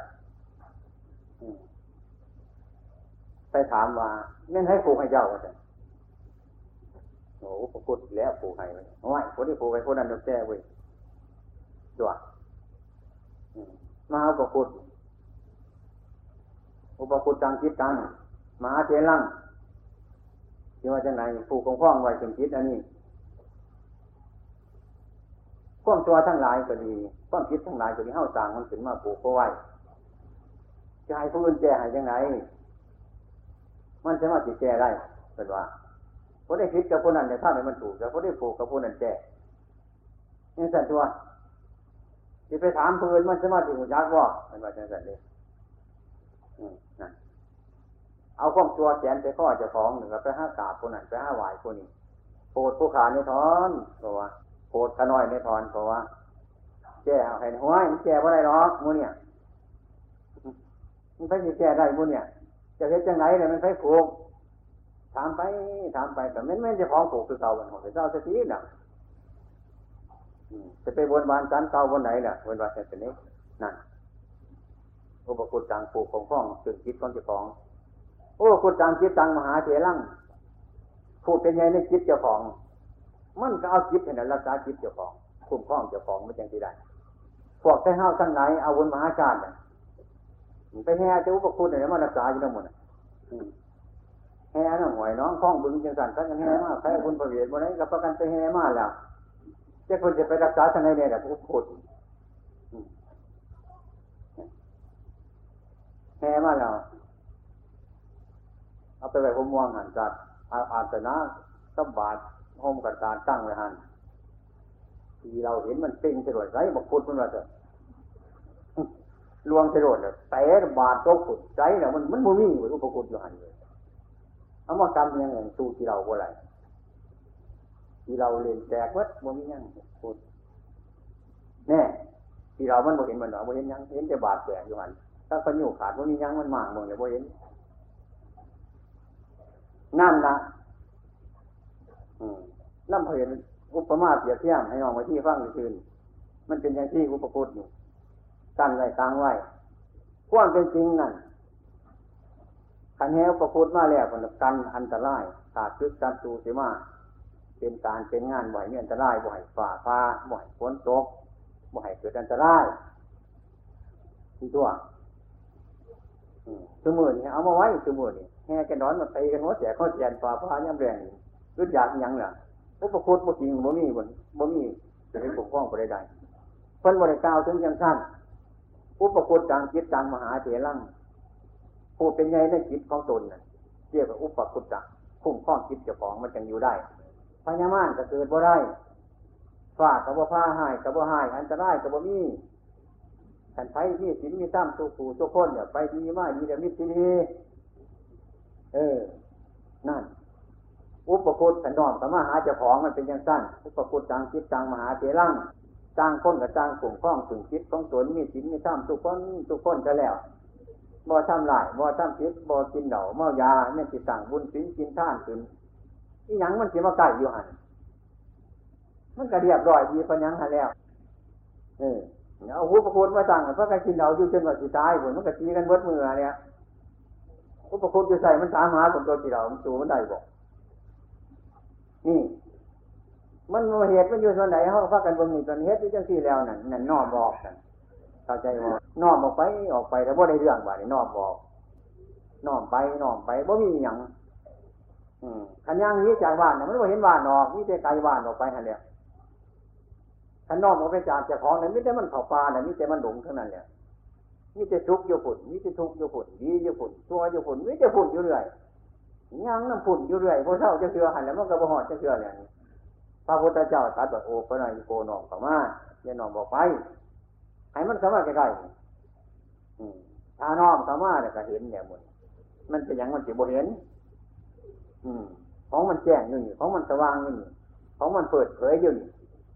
A: ไปถามว่าแม่นให้ผูกให้เจ้าก็ได้ โอ้ปกุดแล้วผูกให้ไว้ไม่คนที่ผูกไปคนนั้นจะแจ้เว้ยจัวมาเอาปกุดอุปกุดจังคิดตังมหาเจรังที่ว่าจะไหนผูกของพ้องไว้ถึงคิดอันนี้ข้อมตัวทั้งหลายก็ดีข้อมคิดทั้งหลายก็ดีเฮ้าต่างมันถึงมาผูกเอาไว้จะให้ผู้อื่นแก้ให้ยังไงมันจะมาติดแก้ได้เป็นว่า พอได้คิดกับผู้นั้นเนี่ยถ้าไม่มันถูกแต่พอได้ผูกกับผู้นั้นแก้นี่สันตัวที่ไปถามผู้อื่อนมันจะมาติหัวยักษ์ว่าเป็นว่าจังสันเลยนั่นเอาข้อมตัวแขนไปข้อจะของหนึ่งไปห้ากาบคนนั้นไปห้าไหวคนนี้โปรดผู้ขาในทอนเพราะว่าโปรดขน้อยในทอนเพราะว่าแก้ให้หัวมันแก้ว่าไรหรอกมูเนี่ยมันไปแก้ได้มูเนี่ยจะเห็นจังไหนเนี่ยมันไปผูก ถามไปถามไปแต่ไม่ไม่จะของผูกคือเก่าวันของเจ้าเสติน่ะจะไปบนบานจันเก่าบนไหนน่ะบนบานเสนี้นั่นอุปกุฎจังผูกของข้องสึงคิดของเจ้าของ โอ้คุณจังคิดจังมหาเถรังผู้เป็นไงในจิตเจ้าของ มันก็เอาจิตให้รักษาจิตเจ้าของ คุ้มครองเจ้าของไม่จังที่ได้พวกไปห้าวทั้งไหนเอาวนมหาชาติไปแห่เจ้าอุปคุณเนี่ยมารักษาอยู่ทั้งหมด แห่น้องหวยน้องคล้องบึงจังสันทั้งแห่มากใครคุณประเวทวันนี้รับประกันไปแห่มากแล้วเจ้าคนจะไปรักษาทั้งไหนเนี่ยแต่อุปคุณแห่มากแล้วเอาไปไว้ผมม่วงหันจัดอาอาสนะสบบาดห้มกันการตั้งไว้หันที่เราเห็นมันเป็นเฉลยไรบอกพุทธมันว่าจะลวงเลยแต่บาดโตขุดใจเนี่ยมันมันมุมีเหมือนอุปกุฎอยู่หันเลย เอามากรรมยังไงสู้ที่เราบ่ไรที่เราเรียนแจกวัดมุมียังพุทธแน่ที่เรามันบ่เห็นมันหรอบ่เห็นยังเห็นแต่บาดแจกอยู่หันถ้าปัญญูขาดบ่มียังมันมากมึงเลยบ่เห็นนั่นละน้ำเพลินอุปมาเปียบเทียมให้น้องไว้ที่ฟังคืน มันเป็นอย่างที่อุปกุฎอยู่กันไว้กลางไว้ความเป็นจริงนั่น ขันแหวประพุทมาแล้วคนกันอันตรายขาดซึกจัดตูเสียมาเป็นการเป็นงานบ่อยมีอันตรายบ่อยฝ่าฟ้าบ่อยฝนตกบ่อยเกิดอันตรายที่ตัวสมุนนี่เอามาไว้สมุนนี่แห่กันนอนมาตีกันหัวแจกข้อแจนฝ่าฟ้าย่ำแรงรุดอยากยังเนี่ยอุปคุตบ่จริงบ่มีบ่บ่มีจะให้ปกป้องไปได้เพิ่นบริกล่าวถึงจังสั้นอุปคุตจางจิตจางมหาเถรัง ผู้เป็นไงในจิตของตนน่ะเรียกว่าอุปคุตจักคุ้มครองจิตเจ้าของมันจังอยู่ได้พญามารก็เกิดบ่ได้ฝากับบ่ผ้าหายกับบ่หายอันตรายกับบ่มีขันไฟมีสินมีตั้มตัวผู้ตัวคนเนี่ยไปดีมากดีเดี๋ยวมิตรดีเออ นั่น อุปกุฎสันดอนสมาหาเจ้าของมันเป็นอย่างสั้น อุปกุฎจางคิดจางมหาเจรังจางคนกับจางกลุ่มข้องถึงคิดของตนมีสินมีท่ามทุกคนทุกคนจะแล้ว บ่ทำลายบ่ทำพิษบ่กินเหล่าเมายาเนี่ยติสั่งบุญสินกินท่านถึงอีหยังมันสิมาใกล้อยู่หันมันก็เรียบร้อยดีปัญญังหันแล้วเออเอาหูประคุณมาสั่งเพราะการกินเหล่าอยู่จนว่าสิตายผลมันก็ตีกันเบิดมือเนี่ยอุปคุณจะใส่มันตามหาผลตัวที่เรามันสูมันได้บอกนี่ มันเหตุมันอยู่ส่วนไหนเขาพักกันบนนี้ตอนเหตุที่จังสี่แล้วนั่นนั่นนอบอกกัน เข้าใจว่านอมออกไปออกไปแต่ว่าได้เรื่องบ่านี่นอมบอกนอมไปนอมไปบ่มีอย่างขันย่างนี้จากบ้านเนี่ยมันไม่เห็นบ้านออกนี่แต่ไกลบ้านออกไปหันเนี่ยขันนอมออกไปจากเจ้าของเนี่ยม่แต่มันเผาปลาเนี่ยม่แต่มันหลงเท่านั้นเนี่ยมีแต่ทุกข์อยู่ฝุ่นมีแต่ทุกข์อยู่ฝุ่นดีอยู่ฝุ่นตัวอยู่ฝุ่นมีแต่ฝุ่นอยู่เรื่อยยังน้ำผุ่นอยู่เรื่อยพอเช้าจะเชื่อหันแล้วมันก็บ่หอดจะเชื่อเนี่ยพระพุทธเจ้าตรัสว่าโอ้พระนายโกนองเข้ามาอย่านองบอกไป ให้มันเข้ามาใกล้ๆถ้าน้อมเข้ามาเนี่ยก็เห็นเนี่ยมันมันเป็นอย่างมันสิบ่เห็น อืม ของมันแจ้งอยู่นี่ของมันสว่างอยู่นี่ของมันเปิดเผยอยู่นี่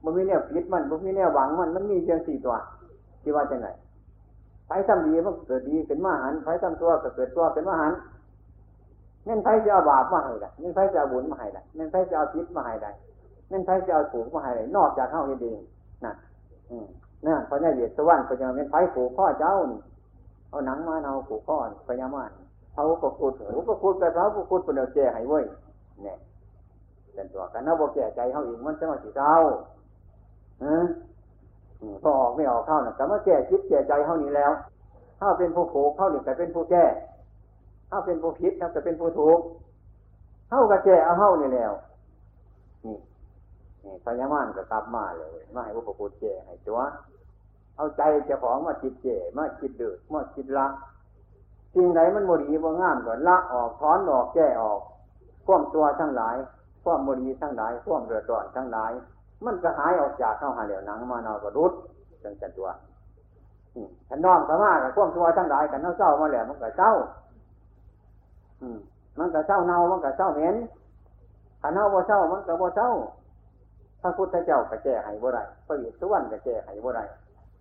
A: มันมีแนวปิดมันมันมีแนวหวังมันมันมีเพียงสี่ตัวที่ว่าจะไงไฟทำดีมันเกิดดีเป็นมหันไฟทำตัวก็เกิดตัวเป็นมหันเม่นไฟจะเอาบาปมาให้ได้เม่นไฟจะเอาบุญมาให้ได้เม่นไฟจะเอาพิษมาให้ได้เม่นไฟจะเอาถูกมาให้ได้นอกจากเข้าเองนั่นอืม นั่นพระเจ้าเหยียดสวรรค์พระเจ้าเม่นไฟผูกข้อเจ้านี่เอาหนังมาเอาผูกข้อพญามารเขาก็พูดหูก็พูดไปเขาก็พูดเป็นเดียวแก่ให้เว้ยเนี่ยเป็นตัวกันเอาบกแก่ใจเขาเองมันจะมาสีเจ้าอืมพอออกไม่ออกเข้าน่ะก็มาแก่คิดแก่ใจเขานี้แล้วถ้าเป็นผู้ผูกเข้าเนี่ยก็เป็นผู้แก่ถ้าเป็นผู้ผิดเขาก็เป็นผู้ถูกเข้ากับแก่เอาเข้านี่แล้วนี่นี่พญามารก็กลับมาเลยมาให้พวกพูดแก่ให้ตัว เอาใจเจ้าของมาคิดแก่มาคิดเดือดมาคิดละสิ่งไหนมันโมดีบ่งามก็ละออกถอนออกแก้ออกข่มตัวทั้งหลายข่มโมดีทั้งหลายข่มเดือดร้อนทั้งหลาย มันก็หายออกจากเข้าหาเหลวหนังมานอกระรุดจังจันตัวขันนอมสามารถกับข่มตัวทั้งหลายกันเน่าเศร้ามาแล้วมันก็เศร้ามันก็เศร้าเน่ามันก็เศร้าเหม็นขันเน่าบ่เศร้ามันก็บ่เศร้าพระพุทธเจ้าก็แก้ให้บ่ได้พระวิสุวรรณก็แก้ให้บ่ได้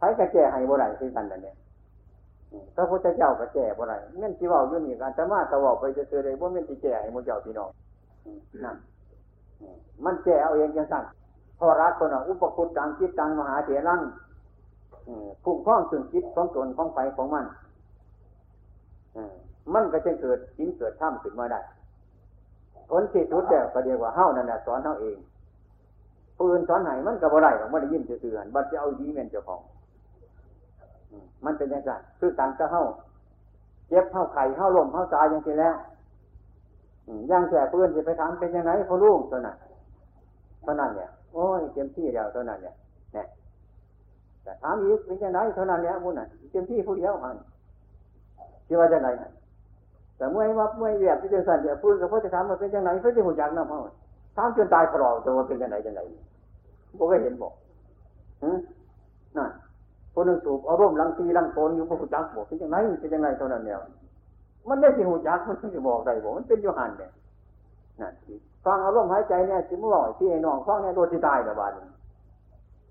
A: ใครก็แก้ให้บ่ได้คือกันนั่นเนี่ยพระพุทธเจ้าก็แก่บ่ไรเม่นที่ว่าอยู่นี่การธรรมะตะบอกไปจะเจอเลยว่าเม่นที่แก่ให้มุเจ้าพี่น้องนั่นมันแก่เอาเองจังสั่นพอรักคนอะอุปคุตตังคิดตังมหาเถรังพุ่งคล้องถึงคิดของตนของไฟของมันมันก็จะเกิดสินเกิดถ้ำขึ้นมาได้ผลที่สุดแล้วก็เดียวว่าเฮ้านั่นแหละสอนเฮ้าเองปืนสอนไหนมันก็บ่ได้ของมันได้ยินเสื่อๆบัดจะเอาดีเม่นเจ้าของ มันเป็นยังไงคือการก็เข้าเจ็บเข้าไข่เข้าลมเข้าตายอย่างที่แล้วย่างแก่เพื่อนจะไปถามเป็นยังไงพอลูกตัวนั้นเท่านั้นเนี่ยโอ้ยเต็มที่แล้วเท่านั้นเนี่ยเนี่ยแต่ถามอีกเป็นยังไงเท่านั้นเนี่ยมุ่นน่ะเต็มที่ผู้เดียวมันคิดว่าจะไหนแต่เมื่อวับเมื่อเวียดที่จะสั่นจะพูดกับพ่อจะถามว่าเป็นยังไงเพื่อจะหุ่นจักน้ำเขาถามจนตายพลอตัวเป็นยังไงยังไงบอกก็เห็นบอกนั่น คนหนึ่งสูบอารมณ์ลังตีลังโนอยู่พระหุจักบอกเป็นยังไงเป็นยังไงเท่านั้นเนี่ยมันได้สิหูจักมันจะบอกได้บอกมันเป็นโยหันเนี่ยนั่นฟังอารมณ์หายใจเนี่ยจิมลอยที่ไอ้น้องฟังเนี่ยโดนที่ตายแต่บ้าน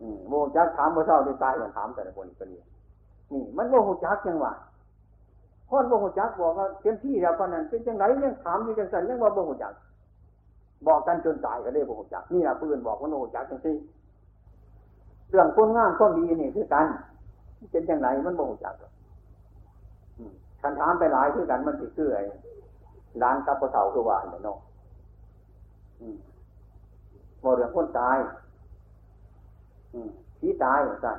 A: อืมโมจักถามพระเจ้าที่ตายอย่างถามแต่ละคนคนนี้นี่ มันโมหูจักยังวะคนโมหูจักบอกว่าเต็มที่แล้วคนนั้นเป็นยังไงยังถามอยู่จังสันยังว่าโมหูจักบอกกันจนตายก็ได้โมหูจักนี่แหละเพื่อนบอกว่าโมหูจักจังซี่ เรื่องคนงามคนดีนี่คือกันเป็นอย่างไรมันบ่งจักคันถามไปหลายคือกันมันติดคือไอ้ร้านกับกระเสาคือวานเนาะบ่เรื่องคนตายผีตายเหมือน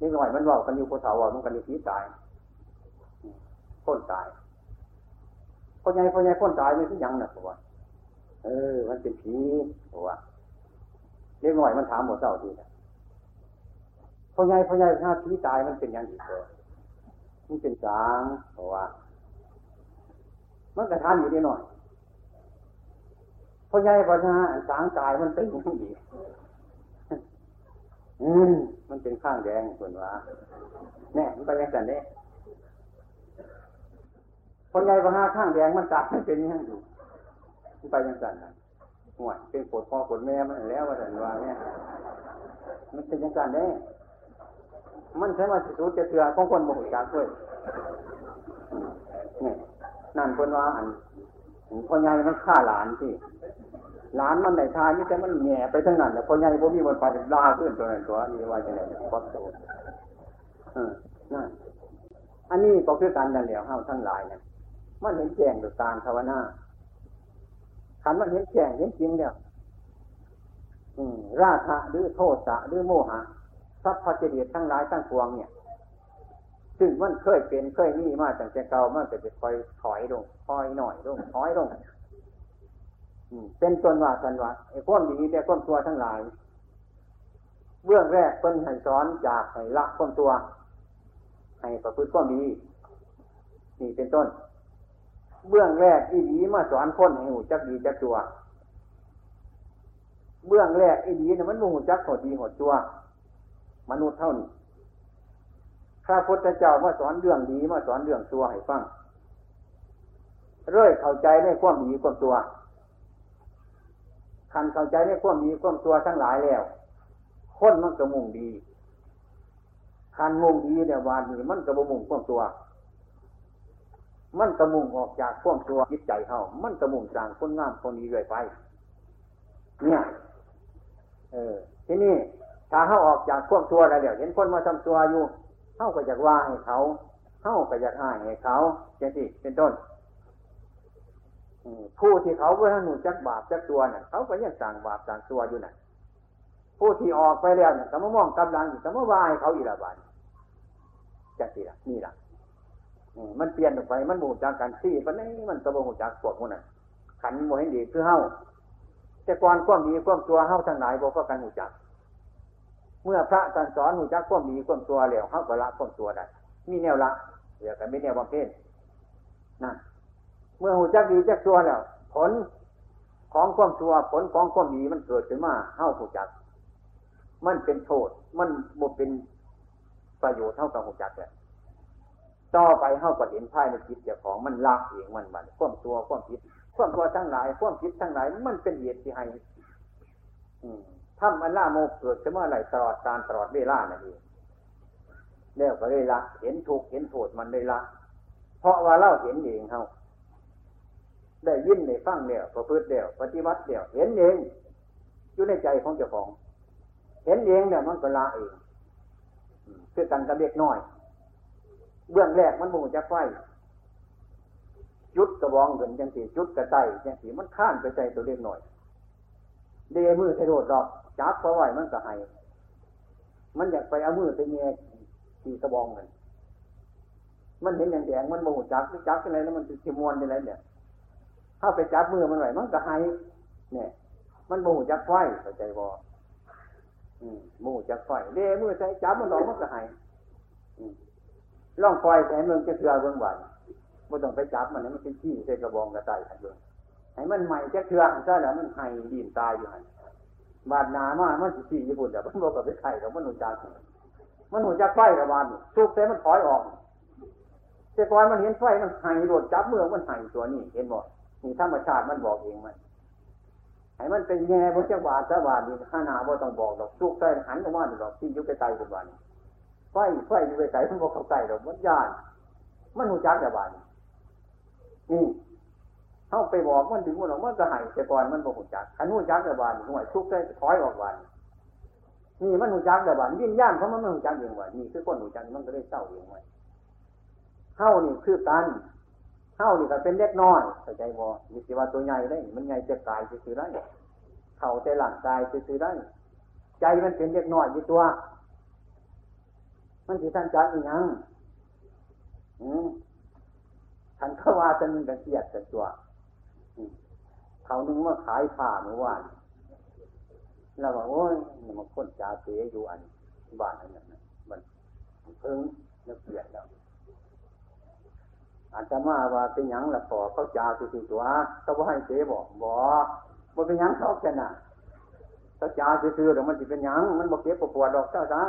A: นี่หน่อยมันบอกกันอยู่กระเสาว่ามันกันอยู่ผีตายคนตายคนใหญ่คนใหญ่คนตายไม่ใช่ยังนะผมว่าเออ มันเป็นผีผมว่า เล็กหน่อยมันถามหมดเจ้าทีนะพ่อใหญ่พ่อใหญ่ถ้าผีตายมันเป็นย่างอีกเถอะมันเป็นสางเพราะว่า มันกระทานอยู่นิดหน่อยพ่อใหญ่พ่อนาสางตายมันเป็นย่างอีกอืมมันเป็นข้างแดงส่วนว่าแน่มันไปยังไงเนี่ยพ่อใหญ่พ่อนาข้างแดงมันตายมันเป็นย่างอยู่มันไปยังไง ห่วยเป็นปวดคอปวดแม่มันแล้วว่าแต่ว่าเนี่ยมันเป็นยังไงเนี่ยมันใช่ว่าสุดจะเถื่อของคนโมโหจากด้วยนี่นั่นคนว่าอันพ่อใหญ่มันฆ่าหลานที่หลานมันได้ทายไม่ใช่มันแง่ไปทั้งนั้นแต่พ่อใหญ่พวกนี้มันไปลาขึ้นตัวนั้นตัวนี้ว่าจะไหนก็ตัวนั่นอันนี้ก็คือการดันเหลวเฮาทั้งหลายเนี่ยมันเห็นแจ้งโดยการภาวนา ขันมันเห็นแจ้งเห็นจริงเนี่ยราคะหรือโทษะหรือโมหะทรัพย์พจเดียทั้งหลายทั้งปวงเนี่ย ซึ่งมันเคยเป็นเคยมีมาตั้งแต่เก่ามันก็จะคอยถอยลงถอยหน่อยลงถอยลงเป็นตนว่าสันว่าไอ้พ้นดีแต่พ้นตัวทั้งหลาย เบื้องแรกเพิ่นให้สอนจากให้ละพ้นตัว ให้ประพฤติความดีนี่เป็นต้น เบื้องแรกอีดีมาสอนคนให้หูจักดีจักตัว เบื้องแรกอีดีเนี่ยมันหูจักหดดีหดตัว มนุษย์เท่านี้ข้าพุทธเจ้ามาสอนเรื่องดีมาสอนเรื่องตัวให้ฟังเรื่อยเข้าใจในความดีความตัวคันเข้าใจในความดีความตัวทั้งหลายแล้ว คนมันก็มุ่งดีคันมุ่งดีเนี่ยวานนี้มันก็บ่มุ่งความตัว มันกระมุงออกจากความตัวจิตใจเขามันกระมุงสร้างคนงามคนดีเรื่อยไป เนี่ย เออ ทีนี้ถ้าเขาออกจากความตัวแล้วเดี๋ยวเห็นคนมาทำตัวอยู่เขาก็อยากว่าให้เขาเขาก็อยากให้ให้เขาอย่างที่เป็นต้นผู้ที่เขาเพื่อหนุจักบาปจักตัวน่ะ เขาก็ยังสั่งบาปสั่งตัวอยู่น่ะ ผู้ที่ออกไปแล้วเนี่ยก็มามองกำลังก็มาว่าให้เขาอีละบานจังสิละนี่ละ มันเปลี่ยนออกไป มันหมู่จากกันซี่ปันนี้มันกระโบจากพวกมันน่ะ ขันโมเห็นดีคือเฮ้าแต่ก่อนความดีความตัวเฮ้าทางไหนบอกก็กันหมู่จัก เมื่อพระท่านสอนหมู่จักความดีความตัวแล้วเฮ้าก็ละความตัวได้มีแนวละเดี๋ยวกันไม่แนวบำเพ็ญนั่นเมื่อหูจักดีจักตัวแล้ว ผลของความชั่วผลของความดีมันเกิดขึ้นมาเฮ้าหูจัก มันเป็นโทษ มันบ่เป็นประโยชน์เท่ากับหูจักเลย ต่อไปเฮาก็เห็นภายในจิตเจ้าของมันละเองมันมันความตัวความผิดความตัวทั้งหลายความผิดทั้งหลาย มันเป็นเหตุที่ให้ทำอันล่าโมเกิดขึ้นเมื่อไรตลอดการตลอดเวลานั่นเองแล้วก็เลยละเห็นถูกเห็นโทษมันเลยละเพราะว่าเล่าเห็นเองเฮาได้ยินได้ฟังเดียวประพฤติเดียวปฏิบัติเดียวเห็นเองอยู่ในใจของเจ้าของ เห็นเองเนี่ยมันก็ละเองคือกันกับเล็กน้อย เบื้องแรกมันมูจะไฟจุดกระบองเงินจังสีจุดกระไตจังสีมันข้านไปใจตัวเล็กหน่อยเดมือใส่โดดดอกจับเพราะไหวมันก็ให้มันอยากไปเอามือไปเงียขี่กระบองเงินมันเห็นอย่างแดงมันโมโหจับจับอะไรแล้วมันจะมวนอะไรเนี่ยถ้าไปจับมือมันไหวมันก็ให้เนี่ย มันโมโหจับไฟเข้าใจบ่โมโหจับไฟเดมือใส่จับมันหลอกมันก็ให้ ล่องคอยแต่เมืองจะเถื่อเบื้องวันไม่ต้องไปจับมันมันเป็นขี้ใส่กระบองกระต่ายทันเบืองให้มันใหม่จะเถื่อซะแล้วมันไห้ดินตายอยู่หันบาดนามามันสิขี้ญี่ปุ่นแต่มันบอกกับไปไข่กับมันหนุนจักมันหุ่นจักไฟกับบานสุกแต่มันถอยออกแต่ก่อนมันเห็นไฟมันไห้โดดจับเมืองมันไห้ตัวนี้เห็นบ่นี่ธรรมชาติมันบอกเองมันให้มันเป็นแง่บนจักบาทสบาทนี่ข้านาบ่ต้องบอกดอกสุกใส่หันออกมาดอกที่ยุกไปไตเป็นวัน ไฟไฟอยู่ไปไกลมันบอกเข้าใกล้ดอกมันยาน มันหูจักแต่บานนี่เข้าไปบอกมันถึงมันหรอกมันก็หายแต่ก่อนมันบอกหูจักขันหูจักแต่บานห่วยทุกได้ถอยออกบานนี่มันหูจักแต่บานยิ่งย่านเพราะมันไม่หูจักเองว่านี่คือคนหูจักมันก็ได้เศร้าเองไว้เข้านี่คือกันเข้านี่ก็เป็นเล็กน้อยเข้าใจบ่มีสิว่าตัวใหญ่ได้ มันใหญ่จะกายจะซื้อได้เข่าแต่หลังกายจะซื้อได้ ใจมันเป็นเล็กน้อยอยู่ตัว มันสิท่านจักอีหยังท่านเขาว่าจะมีกันเกียดแต่ตัวเขานึงว่าขายผ้าเมื่อวานเราบอกโอ้ยมันคนจ่าเสียอยู่อันบ้านอันนั้นมันเพิ่งนักเกียดแล้วอาจจะมาว่าเป็นยังละต่อเขาจ่าสิสิตัวเขาบอกให้เสียบอกบอกว่าเป็นยังเขาแค่น่ะเขาจ่าซื้อๆเดี๋ยวมันจะเป็นยังมันบอกเก็บปวดดอกเจ้าจ้า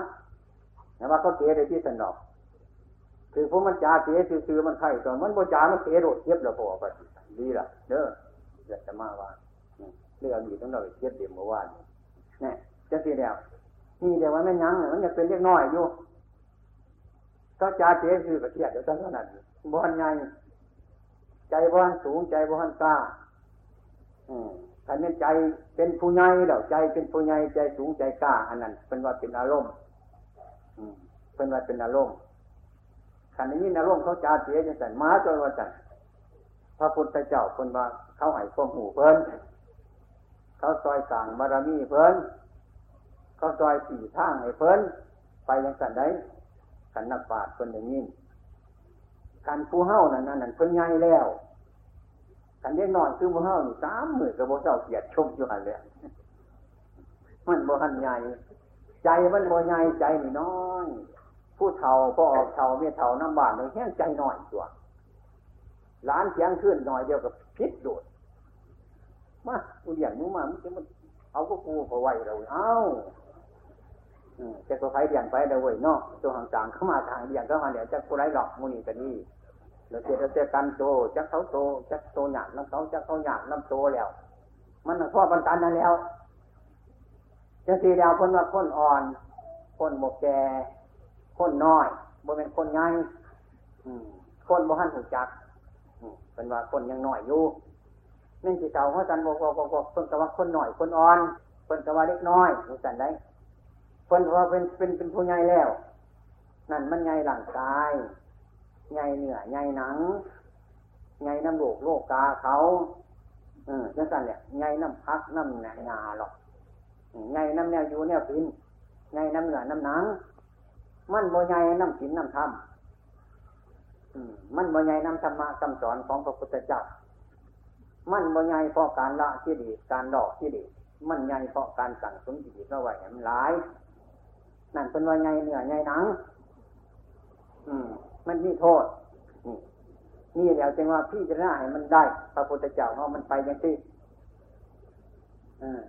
A: แต่ว่าเขาเตะได้ที่สนอกคือพวกมันจ่าเตะซื้อมันไข่ตัวมันบ่จ่ามันเตะโดดเทียบแล้วพอไปดีละเด้ออยากจะมาว่าเรื่องนี้ต้องเราเทียบเดียวเมื่อวานเนี่ยจะสีแล้วนี่เดี๋ยวว่าไม่ยั้งมันอยากเป็นเล็กน้อยอยู่ก็จ่าเตะซื้อกับเทียบเดี๋ยวตั้งขนาดบ้านใหญ่ใจบ้านสูงใจบ้านกล้าอืมถ้าเป็นใจเป็นผู้ใหญ่แล้วใจเป็นผู้ใหญ่ใจสูงใจกล้าอันนั้นเป็นว่าเป็นอารมณ์ เป็นว่าเป็นอารมณ์ขันนี้อารมณ์เขาจ่าเสียจังสันมาจนว่าจันพระพุทธเจ้าคนว่าเขาให้ความหูเพิ่นเขาซอยสั่งบารมีเพิ่นเขาซอยสี่ทางให้เพิ่นไปยังสันได้ขันนักปราชญ์เพิ่นอย่างนี้ขันผู้เฮ้านั่นนั่นเพิ่นใหญ่แล้วขันเล็กน้อยคือผู้เฮ้านี่สามหมื่นกับโบเจ้าเกียรติชมอยู่หันเลยมันโบหันใหญ่ ใจมันโบใหญ่ใจนี่น้อย ผู้เฒ่าก็ออกเฒ่าเมียเฒ่าน้ำบานเลยแค่ใจน้อยตัวล้านเสียงขึ้นหน่อยเดียวกับพิษโดดมากูเลี้ยงมึงมามึงจะมันเอาก็กูพอไหวเราเอ้าจะก็ใครเลี้ยงไปเดี๋ยวเว้ยเนาะตัวห่างๆเข้ามาทางเลี้ยงเข้ามาเดี๋ยวจะกูไรหลอกมูนี่กันนี่เราเจอเจอกันโตจักเขาโตจักโตหยาดน้ำเขาจักเขาหยาดน้ำโตแล้ว มันพ่อปันตันนั่นแล้ว จะสีดาวคนว่าคนอ่อน คนโมแกคนน้อยบ่เป็นคนใหญ่คนบ่หันหูจักเป็นว่าคนยังน้อยอยู่นั่นสิเก่าเขาจันบอกบอกบอกเพิ่นก็ว่าคนหน้อยคนอ่อนเพิ่นก็ว่าเล็กน้อยหูจันได้เพิ่นว่าเป็นเป็นเป็นผู้ใหญ่แล้ว นั่นมันใหญ่หลังกายใหญ่เหนือใหญ่หนังใหญ่น้ำโลกโลกกาเขา เออจังสันเนี่ยใหญ่น้ำพักน้ำหนาหนาหรอก ใหญ่น้ำแนวอยู่แนวพินใหญ่น้ำเหนือน้ำหนัง มันโมใหญ่น้ำศีลน้ำธรรมมันบ่ใหญ่นำธรรมะคำสอนของพระพุทธเจ้ามันบ่ใหญ่เพราะการละที่ดี การดอกที่ดี มันใหญ่เพราะการสั่งสมจิตเอาไว้มันหลาย นั่นเป็นว่าใหญ่เนื้อใหญ่หนัง อืม มันมีโทษ นี่นี่แล้วจึงว่าพี่จะน่าให้มันได้ พระพุทธเจ้าเอามันไปอย่างที่อืม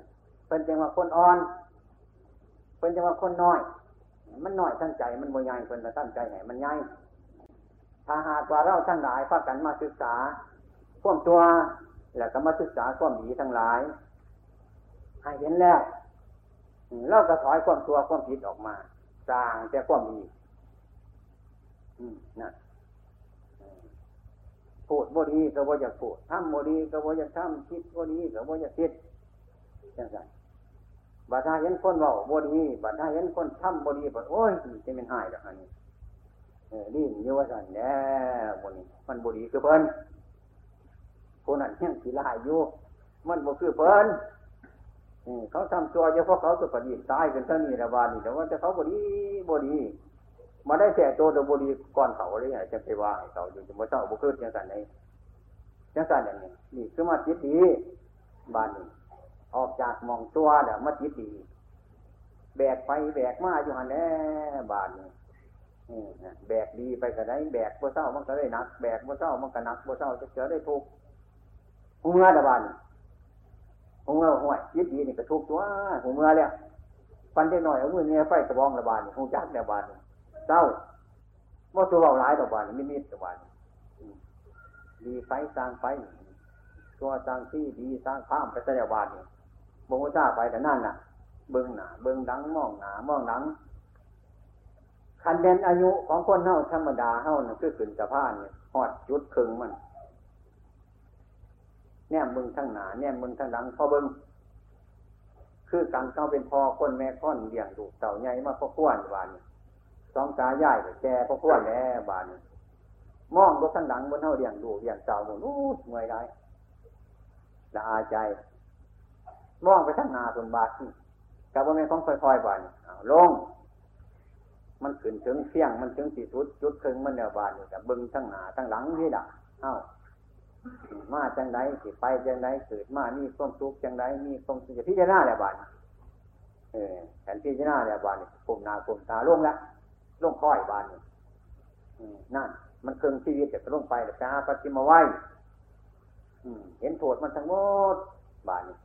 A: เป็นจังว่าคนอ่อนเป็นจังว่าคนน้อย มันน้อยทั้งใจมันบ่ใหญ่เป็นแต่ตั้งใจไหนมันใหญ่ถ้าหากว่าเราทั้งหลายพากันมาศึกษาข่วมตัว แล้วก็มาศึกษาข่วมดีทั้งหลายให้เห็นแล้วเราก็ถอยข่วมตัวข่วมผิดออกมาสร้างแต่ข่วมดีนั่นพูดบดีก็บ่อยากพูดทำบดีก็บ่อยากทำคิดบดีก็บ่อยากคิดจังไง บัดถ้าเห็นคนบอกบดีบัดถ้าเห็นคนทำบดีบัดโอ้ยจะเป็นหายแล้วอันนี้ดิ้นโยสันแน่บนมันบุรีคือเพิ่นคนนั้นยังสีลายอยู่มันบ่คือเพิ่นเขาทำตัวเฉพาะเขาสุปฏิตายเป็นเท่านี้ระบาดนี่แต่ว่าจะเขาบดีบดีมาได้แส่ตัวโดยบดีก่อนเขาเลยจะไปว่าเขาอยู่จะมาเศร้าบุคือจังสันไหนจังสันอย่างนี้นี่คือมาจิตดีบานนี้ ออกจากมองตัวเดี๋ยวมาจิตดีแบกไปแบกมาอยู่หันแน่บานนี้แบกดีไปก็ได้แบกบ่เศร้ามันก็ได้หนัก แบกบ่เศร้ามันก็หนักบ่เศร้าจะเจอได้ทุกหูเมื่อตะวันหูเมื่อห่วยยิดดีนี่ก็ทุกตัวหูเมื่อแล้วปันได้หน่อยเอามือเนี่ยไฟกระบองระบาดหูจักระบาดเศร้าว่าตัวเบาร้ายระบาดม่นิดระบาดดีไฟสร้างไฟตัวสร้างที่ดีสร้างข้ามไปแสดงบาดนี่ บงจ้าไปแต่นั่นน่ะ เบิ้งหนาเบิ้งดังมองหนามองหลังคันเป็นอายุของคนเฮาธรรมดาเฮาน่ะคือขึ้นสะพานเนี่ยหอดจุดครึ่งมัน แนมมึงทั้งหนาแนมมึงทั้งหลังพอเบิ้งคือการเข้าเป็นพอคนแม่ค้อนเลี้ยงลูกเต่าใหญ่มาพ่อขวนบานสองตาใหญ่แก่พ่อขวนแล้วบานมองก็ทั้งหลังบนเท่าเลี้ยงลูกเลี้ยงเต่าหมดนู้เมื่อยได้ละอาใจ มองไปทั้งนาคนบาทีกับว่าแม่ของค่อยๆบานลง มันขึ้นถึงเสี่ยงมันถึงสี่สุดจุดครึ่งมันเดียวบานอยู่กับบึงทั้งหนาทั้งหลังนี่ดักเอ้ามาจังไดสิไปจังไดเกิดมามีความทุกข์จังไดมีความสุขพิจารณาแล้วบานเออแผนพิจารณาแล้วบานกลุ่มนากุ่มตาลงแล้วลงค่อยบานนั่น มันเครื่องชีวิตจะลงไปแต่หาปฏิมาไว้เห็นโทษมันทั้งหมดบานนี่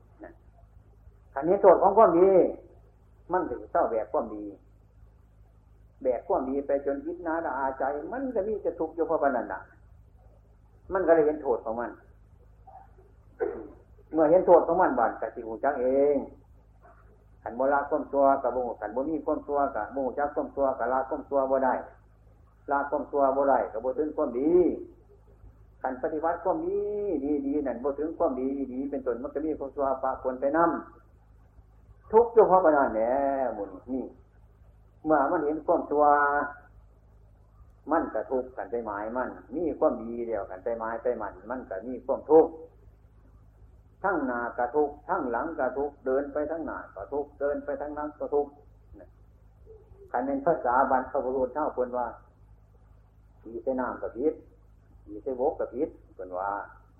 A: นั่นนี้โทษของความดี มันถึงเศร้าแบกความดี แบกความดีไปจนยิดนาดาอาใจ มันก็มีจะทุกข์อยู่เพราะนันนะมันก็เลยเห็นโทษของมัน เมื่อเห็นโทษของมันบานกสิหูจักเองขันโบราความตัวกับโมขันโบมีความตัวกับโมจักความตัวกับลาความตัวบ่ได้ลาความตัวบ่ได้กับโบถึงความดีขันปฏิวัติความดีดีดีนั่นโบถึงความดีดีเป็นต้นมันก็มีความตัวปะคนไปนั่ม ทุกข์อยู่เพาะนันแหน่มุนนี่เมื่อมันเห็นความตัว มันกระทุกกันไปหมายมันมีความดีเดียวกันไปหมายไปมันมันก็มีความทุกข์ทั้งหน้ากระทุกทั้งหลังกระทุกเดินไปทั้งหน้ากระทุกเดินไปทั้งหลังกระทุกคันเป็นภาษาบรรพบุรุษเท่าคนว่าดีเสน้ำกับพิษดีเสวกกับพิษคนว่า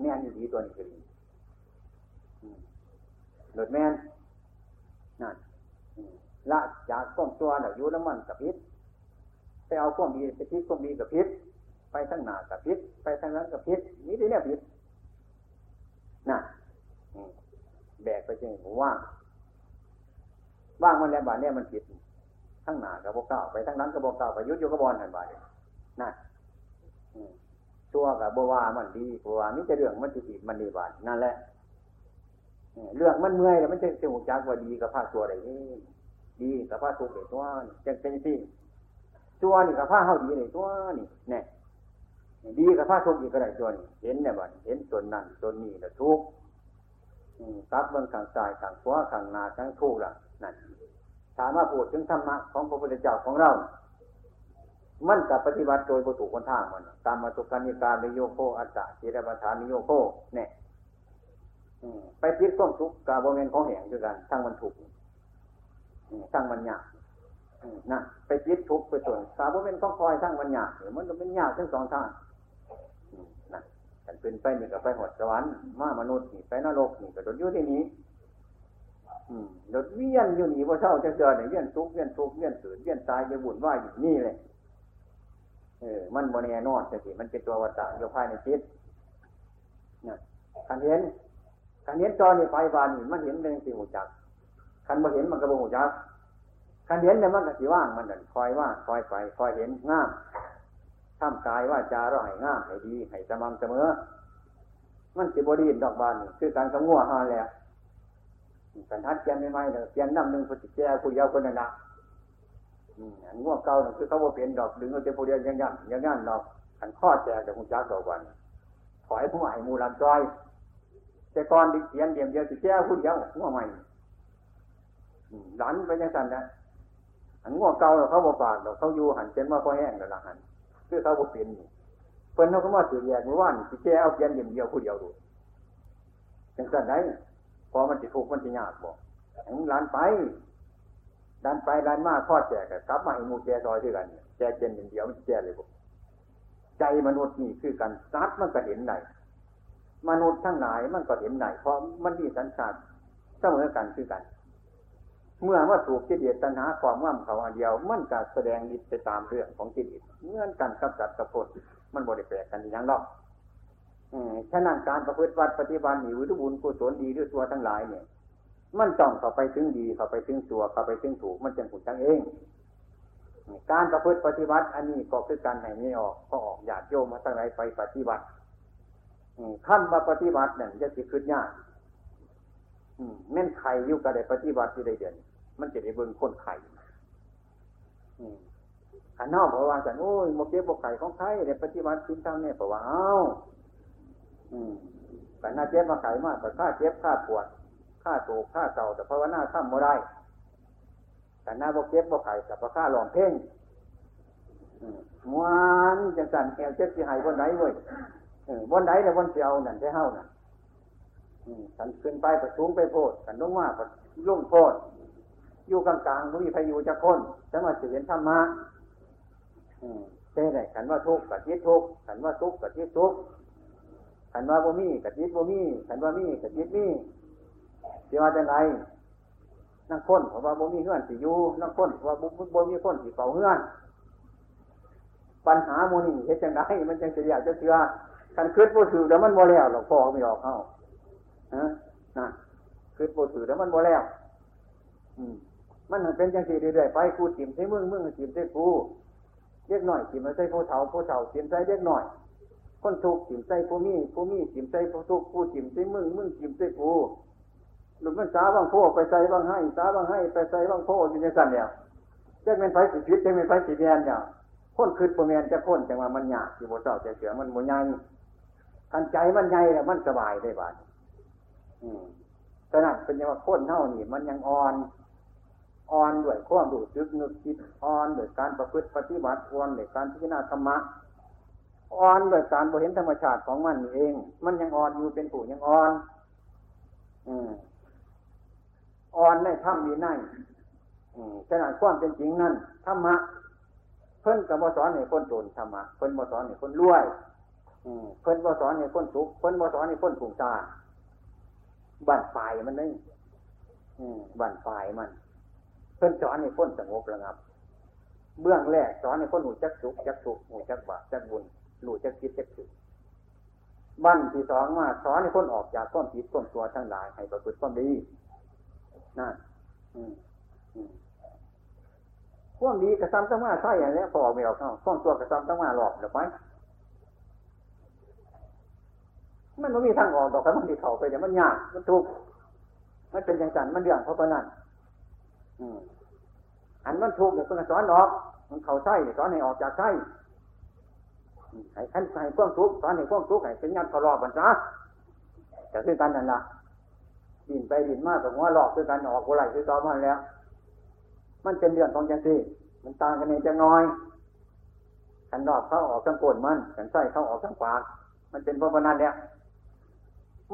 A: แม่นดีตัวนี้ก็ดีหลุดแม่น นั่นละจากข้อมตัวน่ะอยู่น้ำมันกับพิษไปเอาข้อมดีไปทิ้งข้อมดีกับพิษไปทั้งหน้ากับพิษไปทั้งนั้นกับพิษนี่เนี่ยพิษน่ะแบกไปจริงว่างว่างมันแล้วบาดเนี่ยมันผิดทั้งหน้ากับโบเก้าไปทั้งนั้นกับโบเก้าไปยุดโยกบอลหันบาดน่ะชั่วกับบัวมันดีบัวมิจะเรื่องมันจะผิดมันดีบาดนั่นแหละ เรื่องมันเมื่อยแล้วมันจะจะหูจักว่าดีกับผ้าตัวอะไรนี่ดีกับผ้าทุกข์เลยตัวจังเป็นที่ตัวนี่กับผ้าเฮาดีเลยตัวนี่เนี่ยดีกับผ้าทุกข์อีกก็ได้ตัวนี่เห็นเนี่ยบ่เห็นตนนั่นตนนี่แล้วทุกข์กับเบื้องข้างซ้ายข้างขวาข้างหน้าข้างทุกข์ล่ะนั่นถามว่าพูดถึงธรรมะของพระพุทธเจ้าของเรา มันกับปฏิบัติโดยประตูคนทางมันตามมาตุกานิการนิโยโคอัตตะเจรปัฏฐานนิโยโคเนี่ย ไปพิดต้นทุกกาบริเวณของแห่งด้วยกันทั้งมันถูกทั้งมันยากนะไปพิดทุกไปส่วนกาบริเวณของคอยทั้งมันยากหรือมันจะเป็นยากทั้งสองทางนะกันเป็นไปนี่กับไปหดสวรรค์มามนุษย์นี่ไปนรกนี่ก็โดนยู่ที่นี้โดดเวียนอยู่นี่ว่าเช่าจะเจอเนี่ยเวียนทุกเวียนทุกเวียนสืนเวียนตายจะบุญว่าอยู่นี่เลยเออ มันโมเนนอดจะสิมันเป็นตัววัฏฏะอยู่ภายในจิตนี่ยคันเห็น คันเห็นจอนี่ไฟบานนี่มันเห็นเป็นสิ่งหูจักคันมาเห็นมันก็บ่หูจักคันเห็นเนี่ยมันก็สิว่างมันนั่นคอยว่างคอยไปคอยเห็นง่ามทำกายว่าจาเราให้งามให้ดีให้สม่ำเสมอ มันสิบดีดอกบานนี่คือการสงัวหาแล้วกันทัดเกียนไม่ไม่เลยเกียนน้ำหนึ่งพุทธิแก่ผู้ยาวคนนั้นนะอันง่วงเก่าคือเขาว่าเป็นดอกดึงเอาเจ้าผู้เดียวยังยันยังยันดอกขันข้อแจกจากคุณจักดอกวันถอยผู้ใหม่มูลันจอย แต่ก่อนดิเขียนเดียมเดียวสิแก้ผู้เดียวง่วงใหม่หลันไปยังสันนะอันง่วงเก่าเขาบ่ปากเขาอยู่หันเช่นว่าพอแห้งแล้วหันคือเขาบ่เปลี่ยนเพิ่นเขาก็มาถือแยกมือว่านสิแก้เอาเขียนเดียมเดียวผู้เดียวดูยังสันได้พอมันจะถูกมันจะยากบอกหลานไปดันไปดันมาข้อแจกกลับมาให้มูแกซอยด้วยกันแกเจนอย่างเดียวมันแจเลยบอกใจมนุษย์นี่คือกันซัดมันก็เห็นไหน มนุษย์ทั้งหลายมันก็เห็นไหนเพราะมันมีสัญชาติเสมอกันคือกัน เมื่อว่าถูกกิเลสตัณหาความว่ำเขาอันเดียว มันก็แสดงอิทไปตามเรื่องของกิเลสเงื่อนกันกับจัดกับผลมันบริแปลกกันอย่างรอกฉะนั้นการประพฤติวัดปฏิบัติหนีวิรุบุญกุศลดีด้วยตัวทั้งหลายเนี่ย มันต้องเข้าไปถึงดีเข้าไปถึงตัวเข้าไปถึงถูก มันจะผลทั้งเอง การประพฤติปฏิบัติอันนี้ก็คือการให้ไม่ออกก็ออกหยาดโยมมาตั้งไรไปปฏิบัติ ขั้นมาปฏิบัติเนี่ยจะติขึ้นยากแม่นไข่อยู่กับได้ปฏิบัติที่ได้เดือนมันจะได้เบิ่งคนไข่ขันนอกบอกว่าสันโอ้ยโมเก็บบกไข่ของไข่ได้ปฏิบัติทิ้งทางเนี่ยบอกว่าเอ้าแต่หน้าเจ็บมาไข่มากแต่ข้าเจ็บข้าปวดข้าโศกข้าเศร้าแต่ภาวนาข้ามโมได้แต่หน้าบกเจ็บบกไข่แต่พระข้าหลอมเพ่งมวนจังสันแอวเจ็บที่หายบนไหนเว้ย บนไหนแต่บนเสียวนั่นใช่เฮ้านั่นขันขึ้นไปประสูงไปโพดขันลงมาประลุ่งโพดอยู่กลางๆมีพายุจะค้นจะมาเสียนธรรมะเช่ไหนขันว่าทุกข์กับทิศทุกข์ขันว่าทุกข์กับทิศทุกข์ขันว่าบ่มีกับจิตบ่มีขันว่ามีกับจิตมีเดี๋ยวจะไงนั่งค้นเพราะว่าบ่มีเงื่อนสิอยู่นั่งค้นเพราะว่าบ่มีค้นสิเป่าเงื่อนปัญหาโมนี่เฮ็ดจังไดมันจังจะอยากจะเชื่อ ขันคืดบ่ถือแล้วมันบ่แล้วหรอกพ่อไม่ออกเข้าฮะนะคืดบ่ถือแล้วมันบ่แล้ว อืมมันเป็นจังสีเรื่อยๆไปกูจิ้มใช้มึงมึงจิ้มใช้กูเล็กหน่อยจิ้มใช้ผู้เฒ่าผู้เฒ่าจิ้มใช้เล็กหน่อยคนทุกจิมใจผู้มีผู้มีจิมใจผู้ทุกผู้จิมใจมึงมึงจิมใจกูหลุดมันสาบางโพไปใส่บางให้สาบางให้ไปใส่บางโพอยู่ในสั่นเนี่ยจะเป็นไฟสิพิษจะเป็นไฟสิเบียนเนี่ยคนคืดประเมียนจะพ้นจังว่ามันหยาบที่โบเจ้าจะเสือมันโมยัง กันใจมันใหญ่แล้วมันสบายได้บ้านอืมขนาดเป็นยังว่าคนเท่านี่มันยังอ่อน อ่อนด้วยความรู้สึกนึกคิดอ่อนด้วยการประพฤติปฏิบัติอ่อนด้วยการพิจารณาธรรมะอ่อนโดยการบริเห็นธรรมชาติของมันเอง มันยังอ่อนอยู่เป็นผู้ยังอ่อน อืมอ่อนในถ้ำมีในขนาดความเป็นจริงนั่นธรรมะ เพิ่นกับบสอนในคนโจรธรรมะเพิ่นบสอนในคนรวย เพิ่นบสอนในคนสุขเพิ่นบสอนในคนผูกตาบั่นฝ่ายมันนี่บั่นฝ่ายมัน เพิ่นสอนในคนสงบระงับ เบื้องแรกสอนในคนหูจักสุขจักสุขหูจักบาปจักบุญหลุดจะคิดจะถึงบ้านที่สองมาสอนให้คนออกจากความผิดความตัวทั้งหลาย ให้ประพฤติความดีนั่นความดีกระซ้ำตั้งมาใช่อย่างนี้พอไม่ออกเข้าความตัวกระซ้ำตั้งมาหลอกเดี๋ยวไป มันไม่มีทางออกดอกแต่มันดีเข่าไปเดี๋ยวมันยากมันทุกข์มันเป็นอย่างนั้นมันเรื่องเพราะนั้นอันมันทุกข์เนี่ยเพิ่งสอนออก มันเข่าไส้สอนให้ออกจากไส้ให้ขันใส่พวกทุกข์สอนให้พวกทุกข์ให้เป็นยันเขารอบมันซะจะคือกันนั่นละดินไปดินมากกับหัวหลอกคือกันออกหัวไหลคือต่อมันแล้ว มันเป็นเรื่องของจังซี่มันต่างกันเองจะน้อยขันรอบเข้าออกทั้งโกนมันขันใส่เข้าออกทั้งปากมันเป็นเพราะนั้นแล้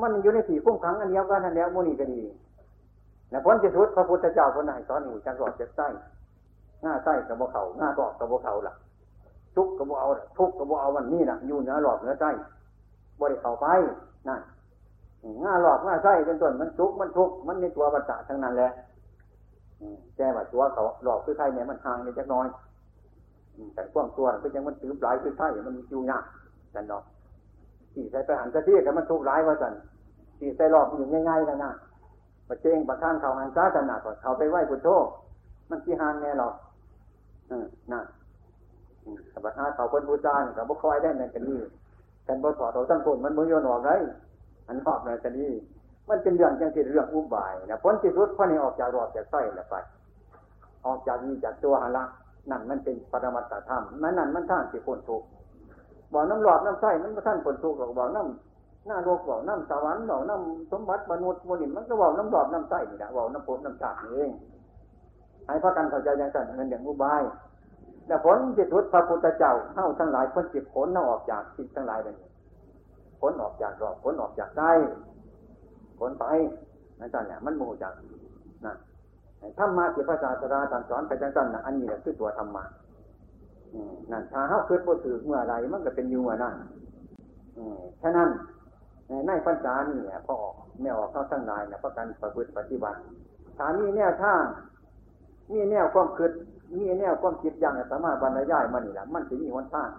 A: มันอยู่ในสี่คุ้มขังอันเดียวกันนั่นแล้วมุนีก็ดีนะพ้นจะทุดพระพุทธเจ้าคนไหนสอนอยู่จังรอดเจ็บไส้หน้าไส้กับบ่เขาหน้าตอกกับบ่เขาล่ะ ทุกกับบ่เอาทุกกับบ่เอาวันนี้นะอยู่เหนือหลอกเหนือไส้บริเขาไปนั่นง่าหลอกง่าไส้เป็นต้นมันทุกมันทุกมันในตัวปัจจัทั้งนั้นแหละแก้ว่าตัวเขาหลอกคือไส้เนี่ยมันห่างนิดน้อยแต่พวกตัวก็ยังมันถือหลายคือไส้มันอยู่ยากกันเนาะ ที่ใส่ไปหันกะที่แต่มันทุกร้ายว่าสันที่ใส่หลอกอยู่ง่ายๆแล้วนะประเจงประข้างเขาหันซ้าสนาก่อนเขาไปไหว้พุทโธมันที่หานแน่หรอกอืมนั่นแต่ปัญหาเขาคนบูชาเนี่ยเขาบ่คอยได้ในกันนี้กันบ่ถอดเราตั้งคนมันมือโยนออกไรอันหอบในกันนี้มันเป็นเรื่องจังที่เรื่องอุบายนะพ้นที่สุดพระนี่ออกจากรอบจากไส้แล้วไปออกจากนี้จากตัวหันละนั่นมันเป็นปรมัตถธรรมมันนั่นมันท่านสิคนทุกข์ บ่อน้ำหลอดน้ำไส้มันก็ท่านผลทุกข์หรอกบ่อน้ำหน้าโลกบ่อน้ำสวรรค์บ่อน้ำสมบัติมนุษย์มนิมันก็บ่อน้ำหลอดน้ำไส้นี่แหละบ่อน้ำผมน้ำชาติเองให้พระกันเข้าใจอย่างนั้นเงินอย่างอุบายแต่ผลจิตทุตพระพุทธเจ้าเท่าทั้งหลายคนจิตผลเท่าออกจากจิตทั้งหลายเลยผลออกจากรอบผลออกจากได้ผลไปนั่นจังเนี่ยมันโมจากนะธรรมะที่พระศาสดาตรัสอนไปจังๆนะอันนี้แหละคือตัวธรรมะ นั่นถ้าเขาคิดบ่ถือเมื่อไรมันก็เป็นอยู่เมื่อนั้นฉะนั้นในปัญจานี่พอออกไม่ออกเข้าทั้งนายนะเพระการประพฤติปฏิบัติถามีแนวทางมีแนวความคิดมีแนวความคิดอย่างสามารถบรรยายมันนี่แหละมันจะมีวันทาง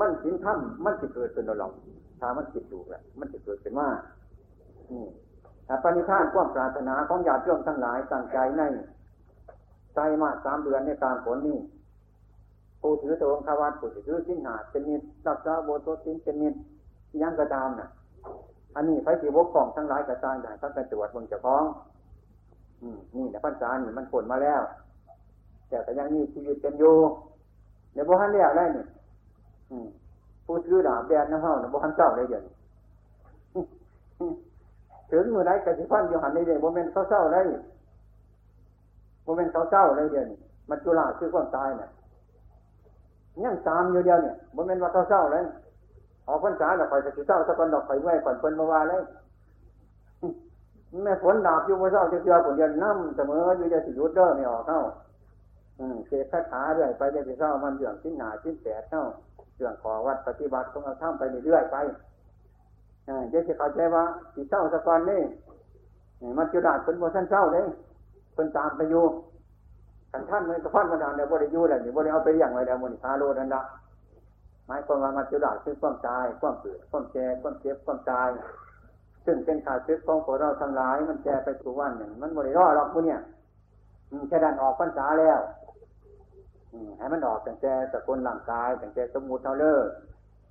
A: มันสินถ้ำมันจะเกิดเป็นหลอกถ้ามันคิดถูกแหละมันจะเกิดเป็นว่าถ้าปณิธานความปรารถนาของญาติโยมทั้งหลายตั้งใจในใจมาสามเดือนในการผลนี้ ผู้ถือตัวองควัตผู้ถือสิ้นหาเป็นนิดรักษาโบสถ์สินเป็นนิดยังกระตามน่ะ อันนี้ไฟสีวกของทั้งหลายกระจายได้ทั้งเป็นตรวจบนเจ้าของอืมนี่นะพันษานี่มันผลมาแล้ว แต่แต่ยังมีชีวิตเป็นอยู่เดี๋ยวพวกท่านเรียกได้นี่ผู้ถือดาบแดนน้ำเฮาเนี่ยพวกท่านเจ้าได้ยังถึงมือไหนกระสิพันอยู่หันในเดียวโมเมนต์เศร้าๆได้โมเมนต์เศร้าๆได้เดียวนี่มันจุฬาคือความตายเนี่ย ยังตามอยู่เดียวเนี่ยบ่เป็นว่าเขาเศร้าเลยออกพรรษาแล้วคอยจะเศร้าสักคนดอกคอยเมื่อยก่อนเพิ่นมาว่าเลยแม่ฝนดาบอยู่มาเศร้าเจือคนเดียวน้ำเสมออยู่จะสิยุดเด้อไม่ออกเข้าอืมเสกคาถาเรื่อยไปจะสิเศร้ามันเรื่องชิ้นหนาชิ้นแปดเข้าเรื่องขอวัดปฏิบัติของเราทำไปเรื่อยไปเดี๋ยวจะเข้าใจว่าสิเศร้าสักคนนี่มันจุดาดเป็นโมชั่นเศร้าเลยเป็นตามไปอยู่ กันท่านมันก็พันมานานเดี๋ยวบริยูอะไรนี่บริเอาไปอย่างไรเดี๋ยวมันพาโลนั่นละหมายความว่ามันจุดาคือความตาย ความเกิดความแก่ความเจ็บความตาย ซึ่งเป็นขาดซึกของพวกเราทั้งหลาย มันแก่ไปสู่วันหนึ่งมันบริรอดหรอกพวกเนี้ยแค่ดันออกพรรษาแล้วให้มันออกตั้งแต่สกุลร่างกายตั้งแต่สมุทเท่าเลิก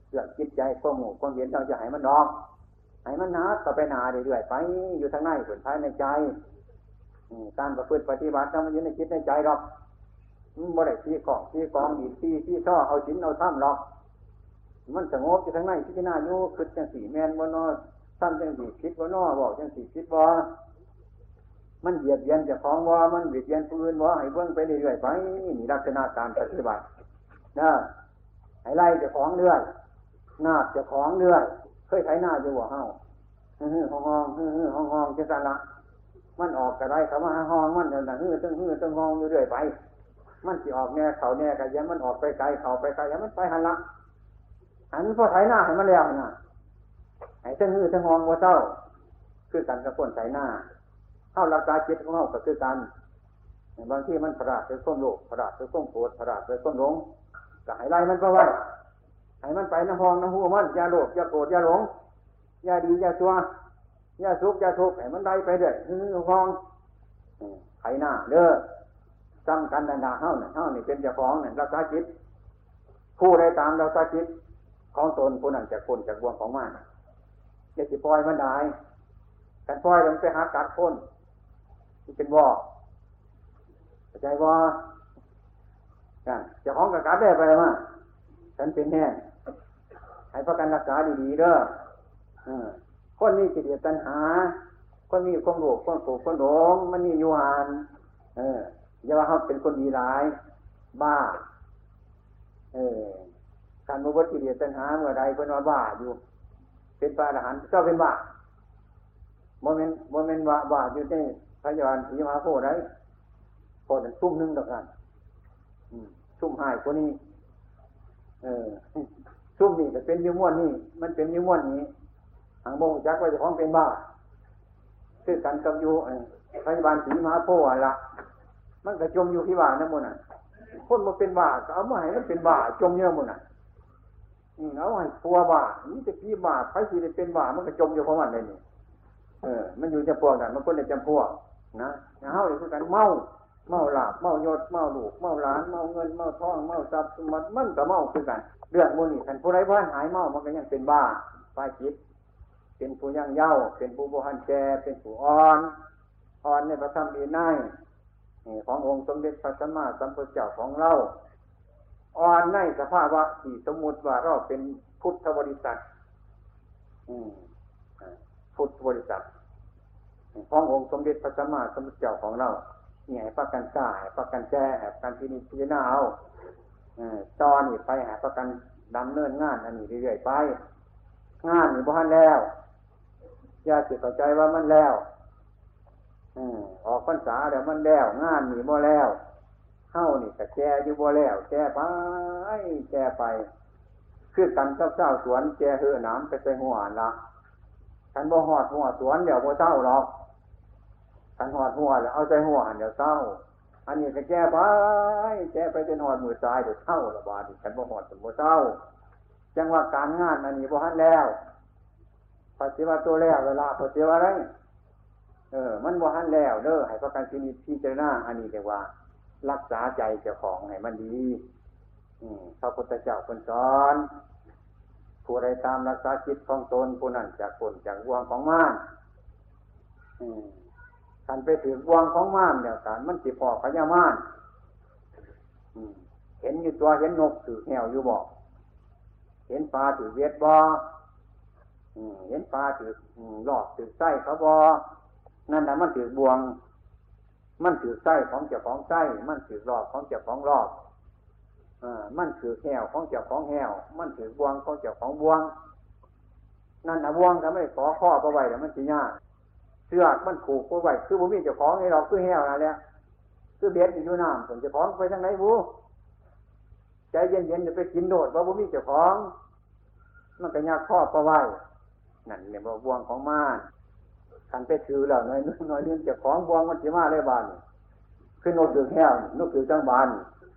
A: เรื่องจิตใจความหมู่ความเห็นเราจะให้มันออกให้มันนาก็ไปนาเรื่อยๆไปอยู่ทางในส่วนท้ายในใจ การประพฤติปฏิบัติมันอยู่ในจิตในใจหรอกมันบ่ได้ที่ของที่กองดีที่ที่ช่อเอาชิ้นเอาถ้ำหรอก มันสงบอยู่ทั้งในที่หน้าอยู่คือจังสี่แมนบ่นอท่ำจังสีคิดบ่นอบอกจังสี่คิดบ่มันเบียดเบียนจะของว่ามันเบียดเบียนผู้อื่นว่าให้เบิ่งไปเรื่อยๆไปนี่ลักษณะการปฏิบัตินะให้ไล่จะของเรื่อยนาบจะของเรื่อย เคยใช้หน้าอยู่หัวเฮาฮือห้องห้องฮือห้องห้องจะสันละ มันออกกระไรเขามาห้องมันเดินหื้อตึงหื้อตึงห้องเรื่อยไป มันสิออกแน่เขาแน่กันยังมันออกไปไกลเขาไปไกลยังมันไปหันละหันพอไถหน้าให้มันแล้วนะไอ้ตึงหื้อตึงห้องว่าเจ้า คือกันกับคนไถหน้าเข้าราคาจิตของเขาก็คือกันบางที่มันประหลาดไปส้มโลกประหลาดไปส้มโกรธประหลาดไปส้มหลงก็ให้ไล่มันไปไว้ให้มันไปน้ำพองน้ำหูมันอย่าโลภอย่าโกรธอย่าหลงอย่าดีอย่าชั่ว อย่าสุขอย่าทุกข์ให้มันได้ไปเด้อหืองไขหน้าเด้อจำกันดันาเฮ้าเนี่ยเฮ้านี่เป็นเจ้าของเนี่ยรักษาจิตผู้ใดตามรักษาจิตของตนผู้นั้นจะคนจากบวงของมันอย่าสิปล่อยมันได้กันปล่อยมันไปหากัดคนที่เป็นบ่อเข้าใจบ่กันเจ้าของกับกัดได้ไปมาฉันเป็นแน่ให้ประกันรักษาดีๆเด้อ คนมีจิตตัณหา คนมีความโลภความโกรธความหลงมันมีอยู่หานเอออย่าว่าเขาเป็นคนดีร้าย บ้า เออการมุวัติเดียตัณหาเมื่อใดเป็นว่าบ้าอยู่ เป็นพระอรหันต์เจ้าเป็นบ้าโมเมนต์โมเมนต์ว่าบ้าอยู่ในพยาบาลสีมาโพได้พอถึงซุ่มนึงดอกันซุ่มหายคนนี้ เออซุ่มนี่แต่เป็นยิ้มวนนี่มันเป็นยิ้มวนนี้ ทางโมงจักว่าจะของเป็นบ้าคือกันกับอยู่พยาบาลสีมาโพละมันก็จมอยู่ที่บ้านนั่นมันอะคนมาเป็นบ้าก็เอามาให้มันเป็นบ้าจมเยอะมันอะเอาให้ปัวบ้านี่จะพี่บ้าใครที่ได้เป็นบ้ามันก็จมอยู่เพราะมันเลยนี่เออ มันอยู่จำพวกนั้นมันคนในจำพวกนะเฮาเลยคือกันเมาเมาหลาบเมายศเมาลูกเมาหลานเมาเงินเมาทองเมาทรัพย์สมบัติมันก็เมาคือกันเรื่องมูนี่กันผู้ใดผู้หายเมามันก็ยังเป็นบ้าฝ่ายจิต เป็นผู้ยังเย้าเป็นผู้โบหันแจเป็นผู้อ่อน อ่อนในพระธรรมดีน่ายขององค์สมเด็จพระสัมมาสัมพุทธเจ้าของเรา อ่อนในสภาวะที่สมมุติว่าเราเป็นพุทธบริษัทพุทธบริษัทขององค์สมเด็จพระสัมมาสัมพุทธเจ้าของเราเนี่ยประกันกล้าประกันแจ้ประกันที่นี่พิจารณาเอาตอนนี้ไปหาประกันดำเนินงานอันนี้เรื่อยๆไป งานนี่บ้านแล้ว อย่าสิเข้าใจว่ามันแล้วออกพรรษาแล้วมันแล้ว งานนี่บ่แล้วเข้านี่ก็แก่อยู่บ่แล้วแก่ไปแก่ไปคือกันเจ้าเจ้าสวนแก่เหือน้ำไปใส่หัวละฉันบ่หอดหัวสวนเดี๋ยวบ่เจ้าหรอกฉันหอดหัวแล้วเอาใจหัวเดี๋ยวเจ้า อันนี้ก็แก่ไปแก่ไปจนหอดมือซ้ายเดี๋ยวเจ้าละบาดฉันบ่หอดฉันบ่เจ้าจังว่าการงานอันนี้บ่ทันแล้ว ปฏิวัติตัวแล้วเวลาปฏิวัติอะไรเออ มันบ่ทันแล้วเด้อให้ประกันชีวิตพิจารณาอันนี้เรียกว่า รักษาใจเจ้าของให้มันดีอืมพระพุทธเจ้าคนสอน ผู้ใดตามรักษาจิตของตนผู้นั้นจากคนจากวงของม่านอืมการไปถือวงของม่านเนี่ยการมันจิพอพญาม่านเห็นอยู่ตัวเห็นนกถือแหวอยู่บอก เห็นปลาถือเวียดบอ เห็นปลาถือหลอกถือไส้เขาบอนั่นแหละมันถือบวง มันถือไส้ของเจ้าของไส้มันถือรอบของเจ้าของรอบอมันถือแหวของเจ้าของแหวมันถือบวงของเจ้าของบวง นั่นนะบวงทำให้ขอข้อประไว้แต่มันจียากเสือกมันผูกประไว้คือผมมีเจ้าของให้เราคือแหวนั่นแหละคือเบ็ดอยู่น้ำผมเจ้าของไปทางไหนบูใจเย็นๆจะไปกินโดดว่าผมมีเจ้าของ มันก็ยากข้อประไว้ นั่นเนี่ยบวงของม่านขันไปถือแล้วน้อยน้อยเรื่องจะของบวงมันจะมาเลยบานขึ้นนกถือแค่นกถือจังบาน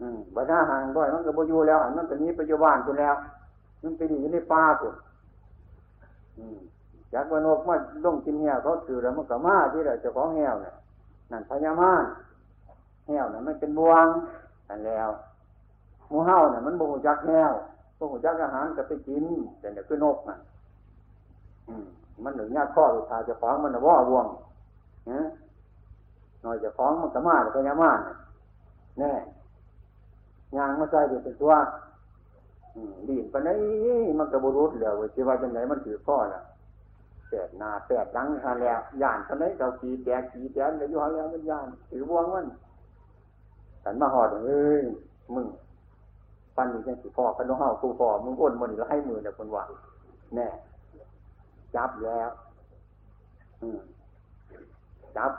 A: อืมบัดหน้าห่างด้วยมันก็บอยู่แล้วมันก็นี้ไปอยู่บ้านคุณแล้ว มันไปอยู่ในป่าคุณจากว่านกมาลงกินเหี้ยวเขาถือแล้วมันก็มาที่เราจะของเหี้ยวเนี่ยนั่นพญามารเหี้ยวเนี่ยมันเป็นบวงกันแล้วหมูเห่าเนี่ยมันบูจักแห้วบูจักอาหารก็ไปกินแต่เนี่ยคือนกน่ะ มันหนึ่งยากข้อสุดท้ายจะฟ้องมันว่าว่วงนะหน่อยจะฟ้องมันก็มาแต่พญามาแน่ยางมาใส่เดี๋ยวเป็นตัวดีนไปนนี้มันก็บรุษแล้วว่ว่าจังไหนมันถือข้อละแปดนาแปดดังฮะแล้วย่านปนนี้เราขี่แตกขี่แตกเลยอยู่ฮะแล้วมันย่านถือว่วงมันฉันมาหอดเอ้ยมึงปันนี่ยังสิพ่อกันน้องเฮาคูพ่อมึงอ้นมันไล่มือเนี่ยคนว่าแน่ จับแล้วจับ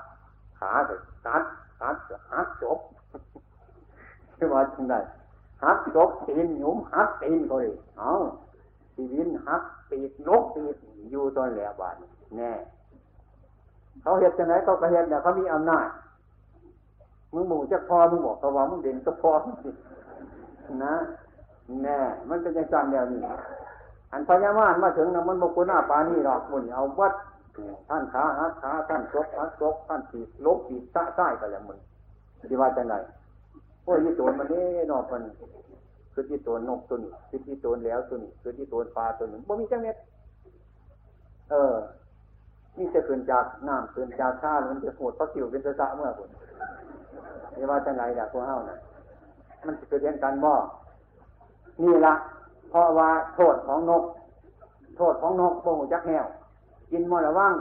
A: ขาเลยกัดกัดหักจบคือว่าจังไดหักจบตีนหยุมหักตีนเขาเลยเอาตีนหักปีกลกปีกอยู่ตอนแหลบานแน่เขาเห็นจังไหนเขาก็เห็นแต่เขามีอำนาจมึงหมู่จะพอมึงบอกเขาว่ามึงเด่นก็พอนะแน่ มันเป็นยังจันเดียวนี่ อันพญามารมาถึงนะมันบกุหน้าปานี่หรอกมุนเอาวัดท่านขาหักขาท่านซกหักซกท่านปีลบปีกซะใต้กันแล้วมันดีว่าจังไงโอ้ยยี่ตัวมันนี่นอกมันคือที่ตัวนกตัวนี้คือที่ตัวแล้วตัวนี้คือที่ตัวปลาตัวนี้บ่มีจังเม็ดเออนี่จะเกินจากน้ำเกินจากชามันจะโหดพระสิวเป็นสะเมื่อคุณดีว่าจังไงล่ะพวกเฮาน่ะมันจะเกิดเรียนกันบ่นี่ละ ราะว่าโทษของนก โทษของนกโป่งจักแหวกินมอระว่าง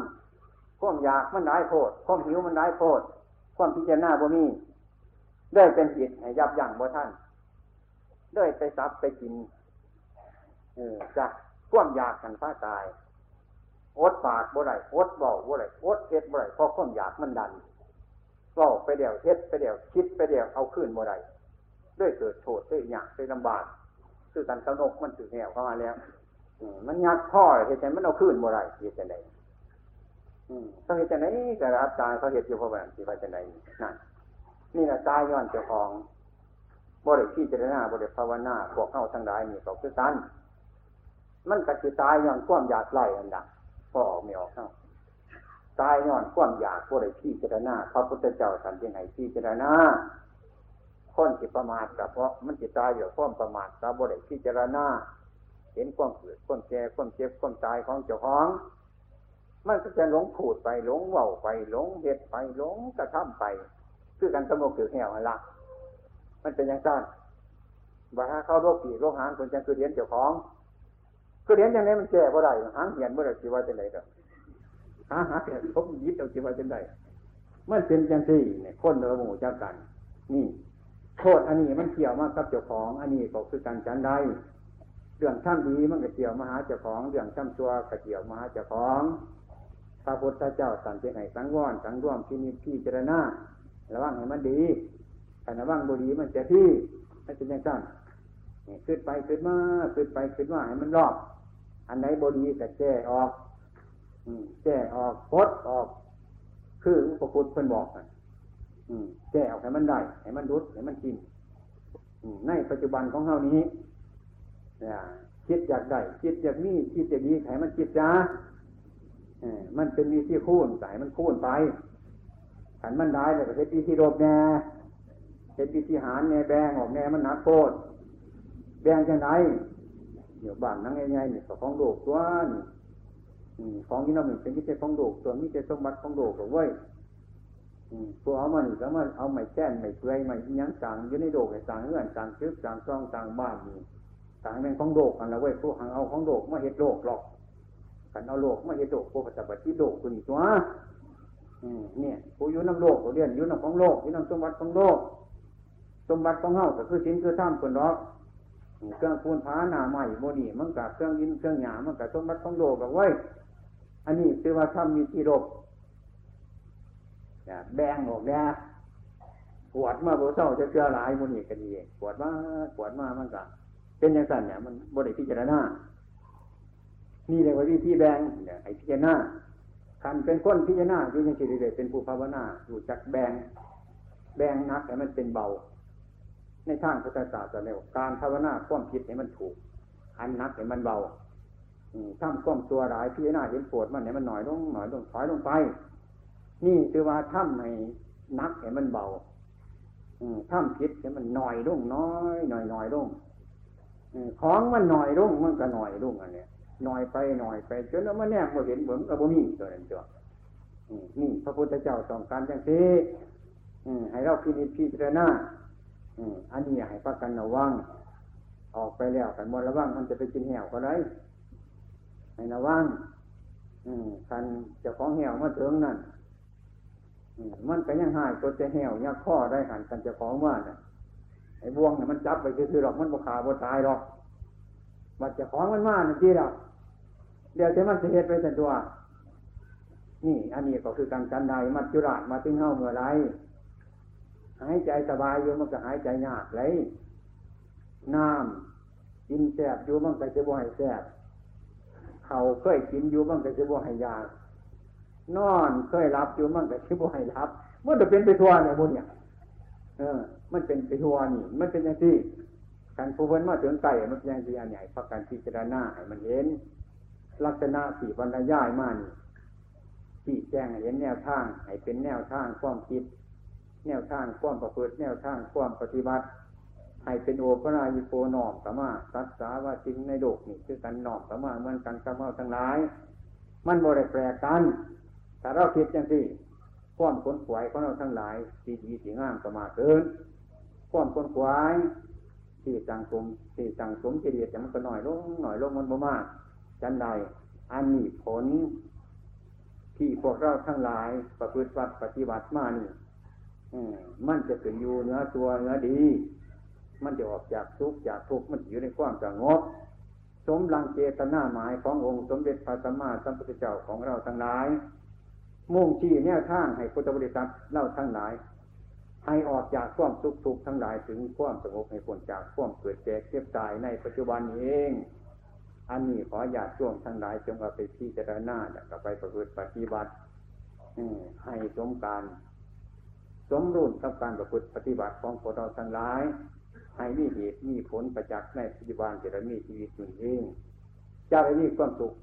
A: ความอยากมันได้โทษความหิวมันได้โทษความพิจารณาบ่มีได้เป็นจิตให้ยับยั้งบ่ท่านได้ไปซับไปกินเออจากความอยากกันฟ้าตายอดปากบ่ได้อดเบาบ่ได้อดเฮ็ดบ่ได้เพราะความอยากมันดันเบาไปเดี่ยวเฮ็ดไปเดี่ยวคิดไปเดี่ยวเอาขึ้นบ่ได้ด้วยเกิดโทษด้วยอยากด้วยลำบาก คือกันสนกมันถือแนวเข้ามาแล้วมันยัดพ่อเหตุใจมันเอาขึ้นบ่ได้เหตุใจไหนต้องเหตุใจไหนกระรับตายเขาเหตุอยู่เพราะแบบที่ว่าจะไหนนั่นนี่แหละตายย้อนเจ้าของบริที่เจรณาบริภาวนาพวกเข้าทั้งหลายนี่ก็คือกัน มันก็จะตายย้อนความอยากไล่อันดับพอออกไม่ออกเข้าตายย้อนความอยากบริที่เจรณาพระพุทธเจ้าสันติไหนที่เจรณา คนจิประมาทกับเพราะมันจิตายอยู่ความประมาทกับบริที่เจรณาเห็นความเกิดความแก่ความเจ็บความตายของเจ้าของมันก็จะหลงผูดไปหลงเว่าไปหลงเหตุไปหลงกระทำไป คือการสมบเกิดแหวละมันเป็นอย่างนั้นบาเข้าโรคผีโรคหางคนจังคือเรียนเจ้าของคือเรียนอย่างนี้มันแก่บ่ได้หางเหียนบ่ได้ชีวะจะไหนเด้อหาหาเหียนพบยิบเอาชีวะจะไหนมันเป็นจังที่เนี่ยคนเราหมู่เจ้ากัน นี่ โทษอันนี้มันเกี่ยวมากับเจ้าของ อันนี้ก็คือการจันได้เรื่องท่านดีมันก็เกี่ยวมาหาเจ้าของ เรื่องท่านชั่วก็เกี่ยวมาหาเจ้าของ พระพุทธเจ้าสันติไหนสังวรสังร่วมที่นี่พี่เจรณาระวังให้มันดีแต่ระวังบุรีมันจะที่มันเป็นอย่างนั้นขึ้นไปขึ้นมาขึ้นไปขึ้นมาให้มันรอบ อันไหนบดีก็แก้ออกแก้ออกพดออก คืออุปคุตเพิ่นบอกกัน แก้ออกให้มันได้ให้มันรุดให้มันกินในปัจจุบันของเฮานี้คิดอยากได้คิดอยากมีคิดอยากดีให้มันคิดจ้ามันเป็นมีที่คูนใส่มันคูนไปขันมันได้เลยประเทศปีที่รบแน่เห็นปีที่หารแน่แบงออกแน่มันหนักโคตรแบงจะไหนเดี๋ยวบ้านนั่งง่ายๆเนี่ยของโลกตัวนี่ของที่เราเห็นเป็นมิเศษของโลกตัวมิเศษสมบัติของโลกเอาไว้พ วกเอามันก็มาเอาไม้แก้นไม้เปลือยไม้ยังสั่งอยู่ในโลกไอ้สังเงื่อนสั่งชึกสั่งซ่องสั่งบ้านนี่สั่งเป็นของโลกกันล้วเว้ยพวกหังเอาของโลกมาเห็ดโลกหรอกขันเอาโลกมาเห็ดโลกพวกปฏิบัติโลกคุณตัวเนี่ยผู้อยู่น้ำโลกผู้เรียนอยู่น้ำของโลกอยู่น้ำสมบัติของโลก สมบัติของเฮาก็คือสินคือท่ามคนเรอกเครื่องคูนผาหนาใหม่โมนี่มันกับเครื่องยินเครื่องหยามันกับสมบัติของโลกกับไว้อันนี้คือว่าถ้ามีที่รบ แบงออกแน่ปวดมาโบเศร้าจะเกลือหลายโมนี่ก็ดีปวดมาปวดมามันกับเป็นอย่างนั้นเนี่ย มันบริพิจารณานี่เลยว่าวิธีแบงเนี่ยไอพิจารณาคันเป็นคนพิจารณาอยู่ยังสิริเดเป็นผู้ภาวนาอยู่จักแบงแบงนักแต่มันเป็นเบา ในทางพุทธศาสนาเนี่ยการภาวนาความผิดให้มันถูก อันนักให้มันเบาทำความตัวร้ายพิจารณาเห็นปวดมันเนี่ยมันหน่อยลงหน่อยลงถอยลงไป นี่คือว่าทำให้นักให้มันเบาทำผิดให้มันหน่อยลงน้อยหน่อยหน่อยลงของมันหน่อยลงมันก็หน่อยลงอันเนี้ยหน่อยไปหน่อยไปจนแล้วมันแนบมาเห็นเหมือนกับบ่มีตัวนั้นตัวนี่พระพุทธเจ้าต้องการจังซี่ให้เราพิจิตพิจารณาอันนี้ให้พักกันระวังออกไปแล้วกันมดระวังมันจะไปกินแหวก็ได้ให้ระวังกันจะของแหวมาถึงนั่น มันก็ยังหายตัวจะแหวยักข้อได้หันกันจะของว่าเนี่ยไอ้บ่วงเนี่ยมันจับไปคือหรอกมันบกขาบกตายหรอกมันจะของมันมานี่ที่หรอกเดี๋ยวจะมันจะเหตุไปแต่ตัว นี่ อันนี้ก็คือการกันใดมัจจุราชมาถึงเฮาเมื่อไรหายใจสบายอยู่มันก็หายใจยากเลยน้ำกินแสบอยู่มันก็จะบ่ให้แสบเขาเคยกินอยู่มันก็จะบ่ให้ยาก นอนเคยรับอยู่มันก็จะบ่ให้รับมันจะเป็นไปทัวเนี่ยบุญเนี่ยเออ มันเป็นไปทัวนี่ มันเป็นอย่างที่การผู้เพิ่นมาถึงไก่มันเป็นอยังที่อันใหญ่พักการพิจารณาให้มันเห็น ลักษณะสี่บรรยายมานี่ที่แจ้งเห็นแนวทางให้เป็นแนวทางความคิด แนวทางความประพฤติแนวทางความปฏิบัติให้เป็นโอปรายิโกนอมสมาสัตสาว่าจริงในโลกนี่คือกันนอมสมาเหมือนกันกับเมาทั้งหลาย มันบริแปรกัน แต่เราคิดอย่างที่ความขนขวายของเราทั้งหลายสีดีสีงามสมาเกินความขนขวายที่สังสมที่สังสมเจดีย์แต่มันก็หน่อยลงหน่อยลงมันบ่มากจันใดอันนี้ผล ที่พวกเราทั้งหลายประพฤติวัดปฏิบัติมานี่มันจะเป็นอยู่เนื้อตัวเนื้อดี มันจะออกจากทุกข์จากทุกข์มันอยู่ในความสงบสมลังเจตนาหมายขององค์สมเด็จพระสัมมาสัมพุทธเจ้าของเราทั้งหลาย มุ่งชี้แนวทางให้พุทธบริษัทเล่าทั้งหลาย ให้ออกจากความทุกข์ทุกข์ทั้งหลายถึงความสงบให้พ้นจากความเกิดแก่เจ็บตายในปัจจุบันเอง อันนี้ขออยาช่วงทั้งหลายจงเอาไปพิจารณาแล้วก็ไปประพฤติปฏิบัติให้สมการสมรุ่นกับการประพฤติปฏิบัติของพวกเราทั้งหลายให้มีเหตุมีผลประจักษ์ในปัจจุบันจะได้มีชีวิตอยู่เองจะได้มีความสุข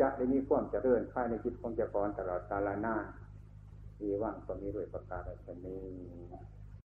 A: จะได้มีความเจริญภายในจิตของเจ้าของตลอดกาลนานมีว่างก็มีด้วยประการฉนี้